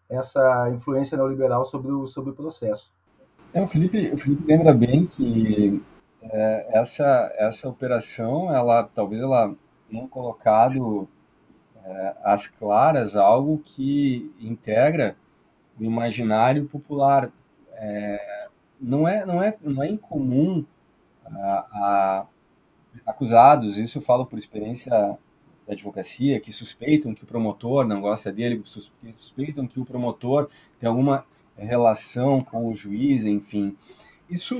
essa influência neoliberal sobre o, sobre o processo. É, o, Felipe, o Felipe lembra bem que é, essa, essa operação, ela talvez ela tenha colocado é, às claras algo que integra o imaginário popular. É, não, é, não, é, não é incomum a, a, acusados, isso eu falo por experiência da advocacia, que suspeitam que o promotor não gosta dele, suspeitam que o promotor tem alguma relação com o juiz, enfim. Isso,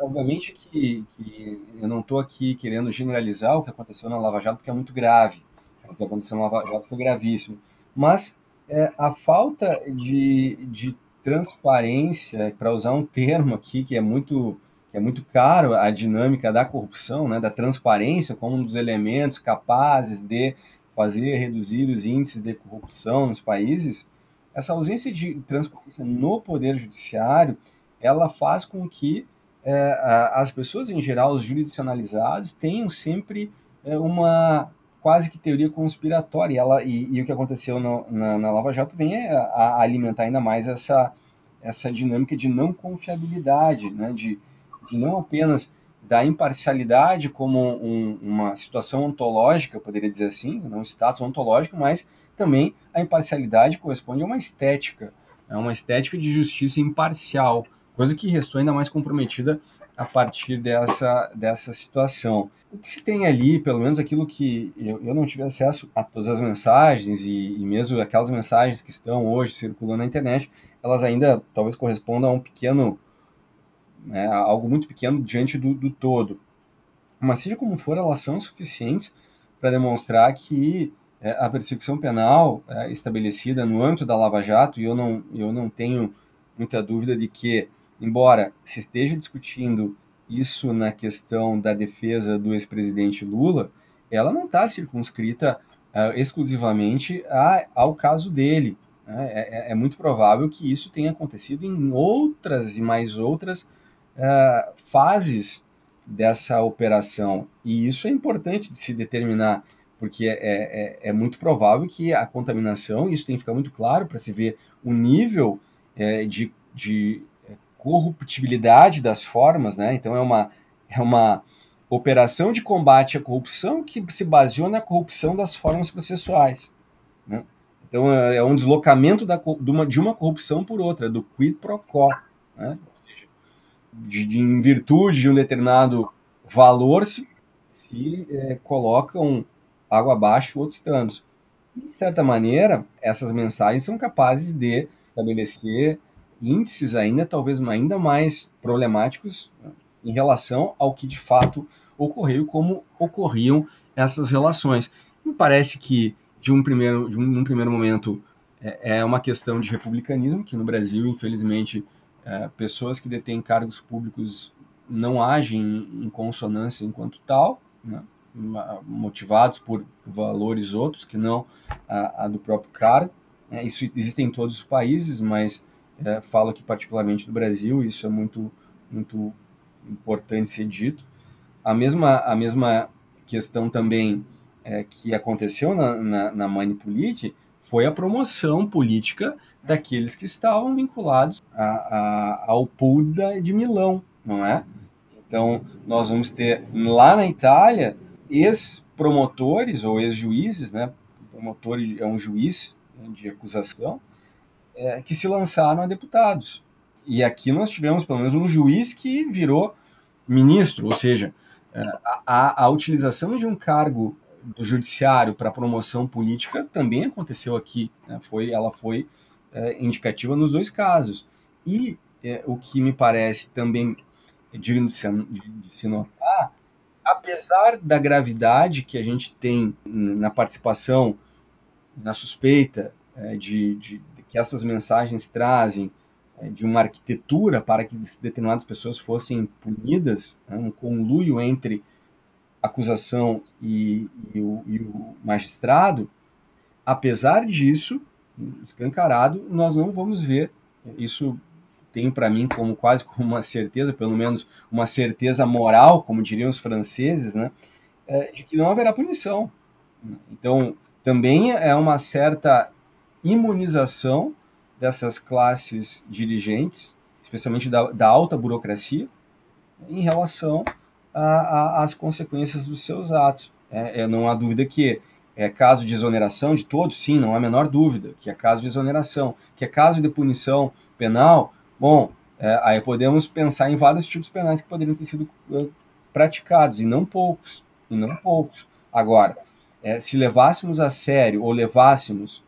obviamente, que, que eu não estou aqui querendo generalizar o que aconteceu na Lava Jato, porque é muito grave. O que aconteceu na Lava Jato foi gravíssimo. Mas é, a falta de, de transparência, para usar um termo aqui que é muito que é muito caro, a dinâmica da corrupção, né, da transparência como um dos elementos capazes de fazer reduzir os índices de corrupção nos países, essa ausência de transparência no poder judiciário, ela faz com que é, as pessoas em geral, os jurisdicionalizados, tenham sempre é, uma quase que teoria conspiratória. E, ela, e, e o que aconteceu no, na, na, Lava Jato vem a, a, alimentar ainda mais essa, essa dinâmica de não confiabilidade, né? de, de não apenas da imparcialidade como um, uma situação ontológica, poderia dizer assim, não um status ontológico, mas também a imparcialidade corresponde a uma estética, é uma estética de justiça imparcial, coisa que restou ainda mais comprometida a partir dessa, dessa situação. O que se tem ali, pelo menos aquilo que eu, eu não tive acesso a todas as mensagens e, e, mesmo aquelas mensagens que estão hoje circulando na internet, elas ainda talvez correspondam a um pequeno, né, algo muito pequeno diante do, do todo. Mas seja como for, elas são suficientes para demonstrar que é, a persecução penal é, estabelecida no âmbito da Lava Jato, e eu não, eu não tenho muita dúvida de que, embora se esteja discutindo isso na questão da defesa do ex-presidente Lula, ela não está circunscrita uh, exclusivamente a, ao caso dele. Né? É, é, é, muito provável que isso tenha acontecido em outras e mais outras uh, fases dessa operação. E isso é importante de se determinar porque é, é, é, muito provável que a contaminação, isso tem que ficar muito claro para se ver o nível é, de, de é, corruptibilidade das formas, né? Então é uma, é uma operação de combate à corrupção que se baseou na corrupção das formas processuais. Né? Então é, é um deslocamento da, de, uma, de uma corrupção por outra, do quid pro quo. Né? De, de, em virtude de um determinado valor se, se é, colocam água abaixo outros tantos. de certa maneira, essas mensagens são capazes de estabelecer índices ainda, talvez ainda mais problemáticos né, em relação ao que de fato ocorreu, como ocorriam essas relações. Me parece que, de um primeiro, de um, primeiro momento, é, é, uma questão de republicanismo, que no Brasil, infelizmente, é, pessoas que detêm cargos públicos não agem em consonância enquanto tal, né? motivados por valores outros que não a, a do próprio cara. É, isso existe em todos os países, mas é, falo aqui particularmente do Brasil, isso é muito, muito importante ser dito. A mesma, a mesma questão também é, que aconteceu na, na, na Manipulite foi a promoção política daqueles que estavam vinculados a, a, ao pool de Milão, não é? Então, nós vamos ter lá na Itália ex-promotores ou ex-juízes, né? O promotor é um juiz né, de acusação, é, que se lançaram a deputados. e aqui nós tivemos pelo menos um juiz que virou ministro, ou seja, é, a, a utilização de um cargo do judiciário para promoção política também aconteceu aqui. Né? Foi, ela foi é, indicativa nos dois casos. E é, o que me parece também digno de se, de, se notar, apesar da gravidade que a gente tem na participação, na suspeita é, de, de, que essas mensagens trazem é, de uma arquitetura para que determinadas pessoas fossem punidas, né, um conluio entre acusação e, e, o, e o magistrado, apesar disso, escancarado, nós não vamos ver isso tem para mim como quase como uma certeza, pelo menos uma certeza moral, como diriam os franceses, né, é, de que não haverá punição. Então, também é uma certa imunização dessas classes dirigentes, especialmente da, da alta burocracia, em relação às consequências dos seus atos. É, é, não há dúvida que é caso de exoneração de todos, sim, não há a menor dúvida que é caso de exoneração, que é caso de punição penal, bom, é, aí podemos pensar em vários tipos penais que poderiam ter sido é, praticados, e não poucos, e não poucos. Agora, é, se levássemos a sério, ou levássemos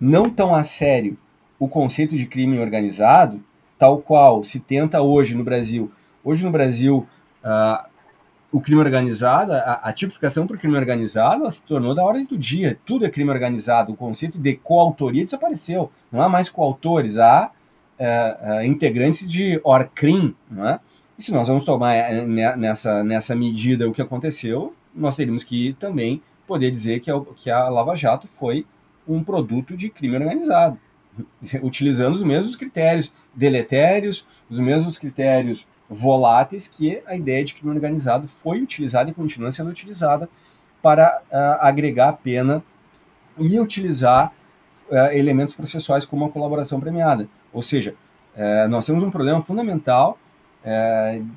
não tão a sério, o conceito de crime organizado, tal qual se tenta hoje no Brasil. Hoje no Brasil, uh, o crime organizado, a, a tipificação para o crime organizado, se tornou da ordem do dia. Tudo é crime organizado. O conceito de coautoria desapareceu. Não há mais coautores, há uh, uh, integrantes de ORCRIM. É? E se nós vamos tomar eh, nessa, nessa medida o que aconteceu, nós teríamos que também poder dizer que a, que a Lava Jato foi um produto de crime organizado, utilizando os mesmos critérios deletérios, os mesmos critérios voláteis que a ideia de crime organizado foi utilizada e continua sendo utilizada para uh, agregar pena e utilizar uh, elementos processuais como a colaboração premiada. Ou seja, uh, nós temos um problema fundamental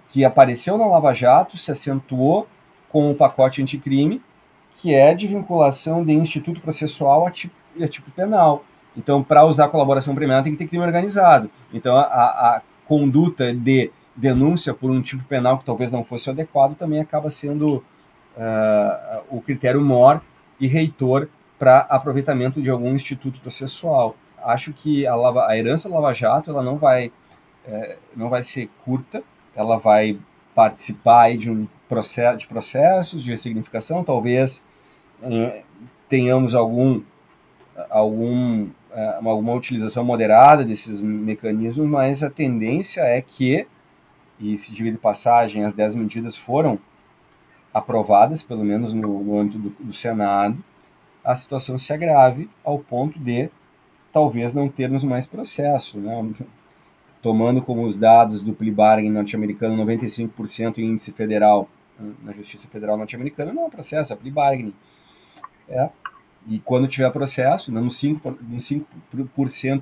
que apareceu na Lava Jato, se acentuou com o pacote anticrime, que é de vinculação de instituto processual a tipo, a tipo penal. Então, para usar colaboração premiada, tem que ter crime organizado. Então, a, a conduta de denúncia por um tipo penal que talvez não fosse adequado também acaba sendo uh, o critério mor e reitor para aproveitamento de algum instituto processual. Acho que a, lava, a herança Lava Jato ela não vai, é, não vai ser curta, ela vai participar de um processo de processos de ressignificação, talvez é, tenhamos algum algum é, alguma utilização moderada desses mecanismos, mas a tendência é que e se diga de passagem, as 10 medidas foram aprovadas, pelo menos no, no âmbito do, do, Senado, a situação se agrave ao ponto de talvez não termos mais processo. Né? Tomando como os dados do plea bargain norte-americano 95% em índice federal na Justiça Federal norte-americana, não é processo, é plea bargaining. É. E quando tiver processo, nos 5%, nos 5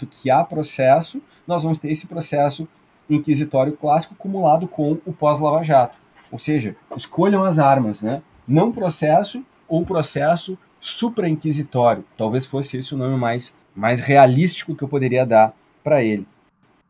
que há processo, nós vamos ter esse processo inquisitório clássico cumulado com o pós-Lava Jato. Ou seja, escolham as armas, né? Não processo ou processo supra-inquisitório. Talvez fosse esse o nome mais, mais realístico que eu poderia dar para ele.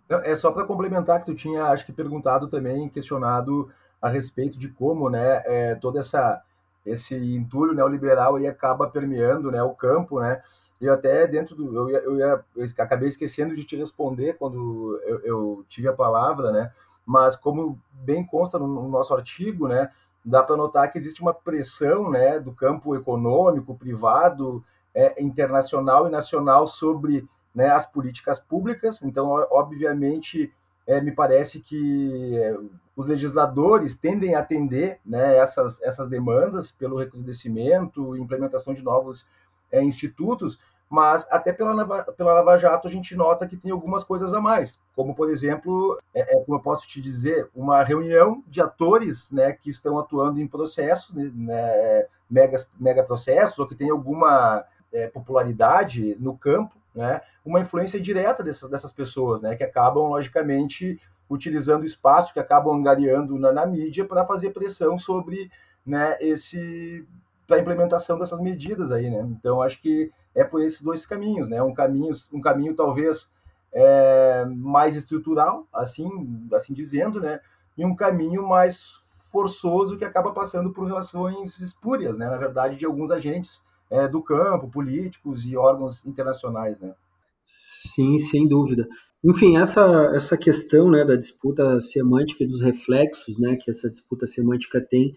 É só para complementar que tu tinha, acho que perguntado também, questionado a respeito de como, né, é, toda essa esse entulho neoliberal aí acaba permeando, né, o campo, né? eu até dentro do. Eu, ia, eu, ia, eu acabei esquecendo de te responder quando eu, eu, tive a palavra, né? Mas como bem consta no, no nosso artigo, né? Dá para notar que existe uma pressão, né, do campo econômico, privado, é, internacional e nacional sobre né, as políticas públicas. Então, obviamente, é, me parece que é, os legisladores tendem a atender né, essas, essas demandas pelo recrudescimento, implementação de novos é, institutos, mas até pela, pela Lava Jato a gente nota que tem algumas coisas a mais, como por exemplo, é, é, como eu posso te dizer, uma reunião de atores né, que estão atuando em processos, né, né megas, mega processos, ou que tem alguma é, popularidade no campo, né, uma influência direta dessas, dessas pessoas, né, que acabam, logicamente, utilizando o espaço, que acabam angariando na, na mídia para fazer pressão sobre né, esse para a implementação dessas medidas aí, né? Então acho que é por esses dois caminhos, né? Um caminho, um caminho talvez é, mais estrutural, assim, assim dizendo, né? E um caminho mais forçoso que acaba passando por relações espúrias, né? Na verdade, de alguns agentes é, do campo, políticos e órgãos internacionais, né? Sim, sem dúvida. Enfim, essa, essa questão né, da disputa semântica e dos reflexos né, que essa disputa semântica tem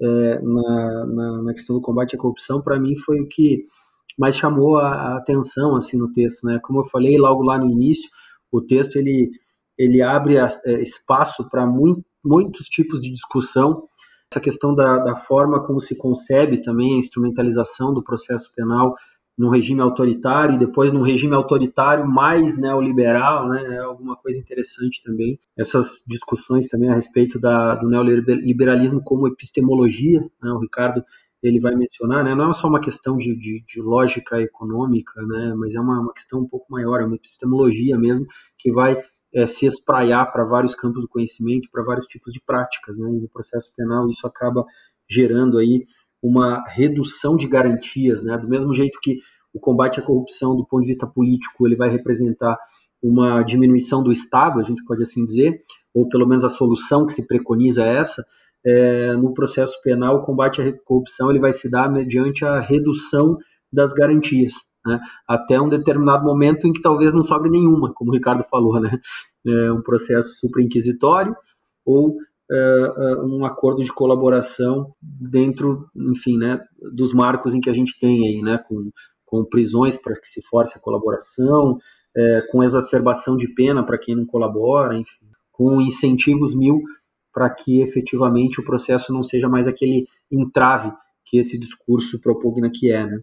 é, na, na, na, questão do combate à corrupção, para mim foi o que mais chamou a, a, atenção assim no texto. Né? Como eu falei logo lá no início, o texto ele, ele abre a, é, espaço para muito, muitos tipos de discussão. Essa questão da, da forma como se concebe também a instrumentalização do processo penal num regime autoritário e depois num regime autoritário mais neoliberal, né, é alguma coisa interessante também. Essas discussões também a respeito da, do neoliberalismo como epistemologia, né, o Ricardo ele vai mencionar, né, não é só uma questão de, de, de lógica econômica, né, mas é uma, uma, questão um pouco maior, é uma epistemologia mesmo, que vai é, se espraiar para vários campos do conhecimento, para vários tipos de práticas, né, e no processo penal isso acaba gerando aí uma redução de garantias, né? Do mesmo jeito que o combate à corrupção, do ponto de vista político, ele vai representar uma diminuição do Estado, a gente pode assim dizer, ou pelo menos a solução que se preconiza é essa. É, no processo penal, o combate à corrupção ele vai se dar mediante a redução das garantias, né? até um determinado momento em que talvez não sobre nenhuma, como o Ricardo falou, né? É um processo superinquisitório ou uh, um acordo de colaboração dentro, enfim, né, dos marcos em que a gente tem aí, né, com, com prisões para que se force a colaboração, é, com exacerbação de pena para quem não colabora, enfim, com incentivos mil para que efetivamente o processo não seja mais aquele entrave que esse discurso propugna que é, né?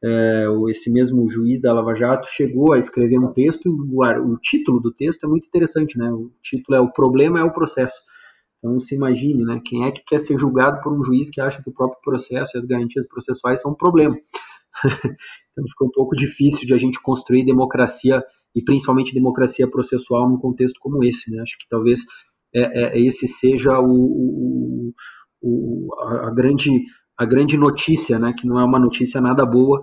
É, esse mesmo juiz da Lava Jato chegou a escrever um texto o, o, título do texto é muito interessante, né? O título é O Problema é o Processo. Então, se imagine, né, quem é que quer ser julgado por um juiz que acha que o próprio processo e as garantias processuais são um problema. então, fica um pouco difícil de a gente construir democracia, e principalmente democracia processual, num contexto como esse. Né? Acho que talvez é, é, esse seja o, o, o, a, grande, a grande notícia, né? que não é uma notícia nada boa,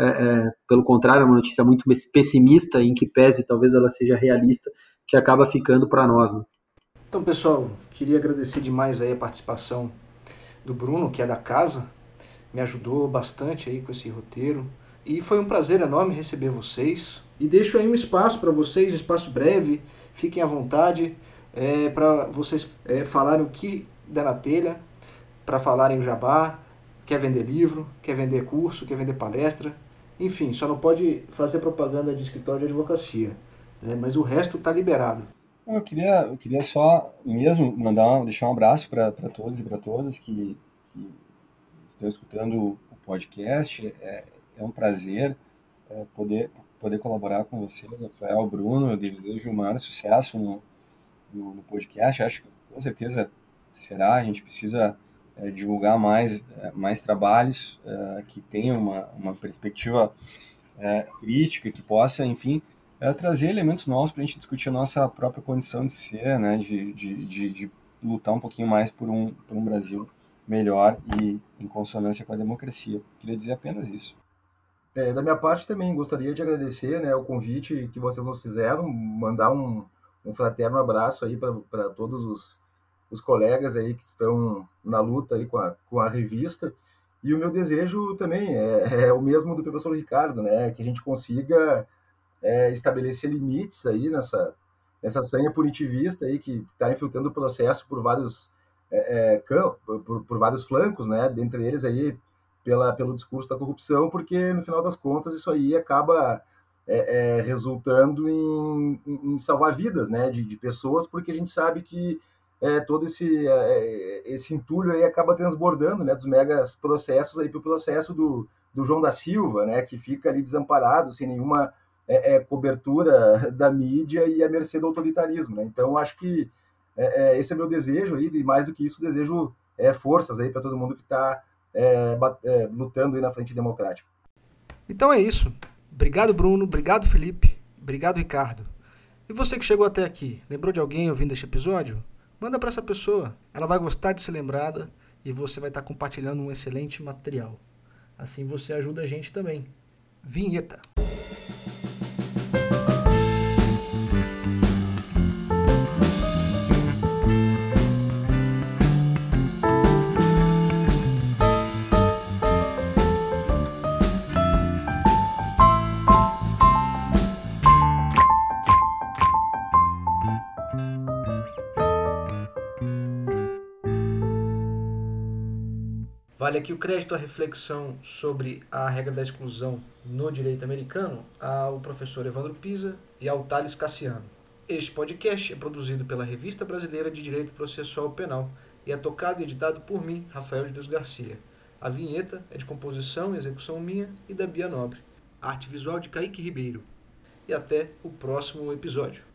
é, é, pelo contrário, é uma notícia muito pessimista, em que pese talvez ela seja realista, que acaba ficando para nós. Né? Então, pessoal, queria agradecer demais aí a participação do Bruno, que é da casa, me ajudou bastante aí com esse roteiro. E foi um prazer enorme receber vocês. E deixo aí um espaço para vocês, um espaço breve, fiquem à vontade é, para vocês é, falarem o que der na telha, para falarem o jabá, quer vender livro, quer vender curso, quer vender palestra, enfim, só não pode fazer propaganda de escritório de advocacia, né? mas o resto está liberado. Eu queria, eu queria só mesmo mandar, deixar um abraço para todos e para todas que, que, estão escutando o podcast. É, é um prazer é, poder, poder colaborar com vocês, Rafael, Bruno. Eu desejo o maior sucesso no, no, no, podcast. Acho que com certeza será. A gente precisa é, divulgar mais, é, mais trabalhos é, que tenham uma, uma perspectiva é, crítica, que possa, enfim, é trazer elementos novos para a gente discutir a nossa própria condição de ser, né, de, de, de, de, lutar um pouquinho mais por um, por um Brasil melhor e em consonância com a democracia. Queria dizer apenas isso. É, da minha parte também gostaria de agradecer né, o convite que vocês nos fizeram, mandar um, um fraterno abraço aí para todos os, os colegas aí que estão na luta aí com a, com a revista. E o meu desejo também é, é o mesmo do professor Ricardo, né, que a gente consiga é, estabelecer limites aí nessa, nessa sanha punitivista aí que está infiltrando o processo por vários é, é por, por, vários flancos, né? Dentre eles aí pela, pelo discurso da corrupção, porque no final das contas isso aí acaba é, é, resultando em, em, salvar vidas, né? De, de, pessoas, porque a gente sabe que é, todo esse esse entulho aí acaba transbordando, né? Dos megas processos aí para o processo do, do João da Silva, né? Que fica ali desamparado, sem nenhuma é, é, cobertura da mídia e a mercê do autoritarismo. Né? Então, acho que é, é, esse é meu desejo aí, e mais do que isso, desejo é, forças aí para todo mundo que está é, lutando aí na frente democrática. Então é isso. Obrigado, Bruno. Obrigado, Felipe. Obrigado, Ricardo. E você que chegou até aqui, lembrou de alguém ouvindo este episódio? Manda para essa pessoa. Ela vai gostar de ser lembrada e você vai estar compartilhando um excelente material. Assim você ajuda a gente também. Vinheta. Vale aqui o crédito à reflexão sobre a regra da exclusão no direito americano ao professor Evandro Pisa e ao Thales Cassiano. Este podcast é produzido pela Revista Brasileira de Direito Processual Penal e é tocado e editado por mim, Rafael de Deus Garcia. A vinheta é de composição e execução minha e da Bia Nobre. Arte visual de Kaique Ribeiro. E até o próximo episódio.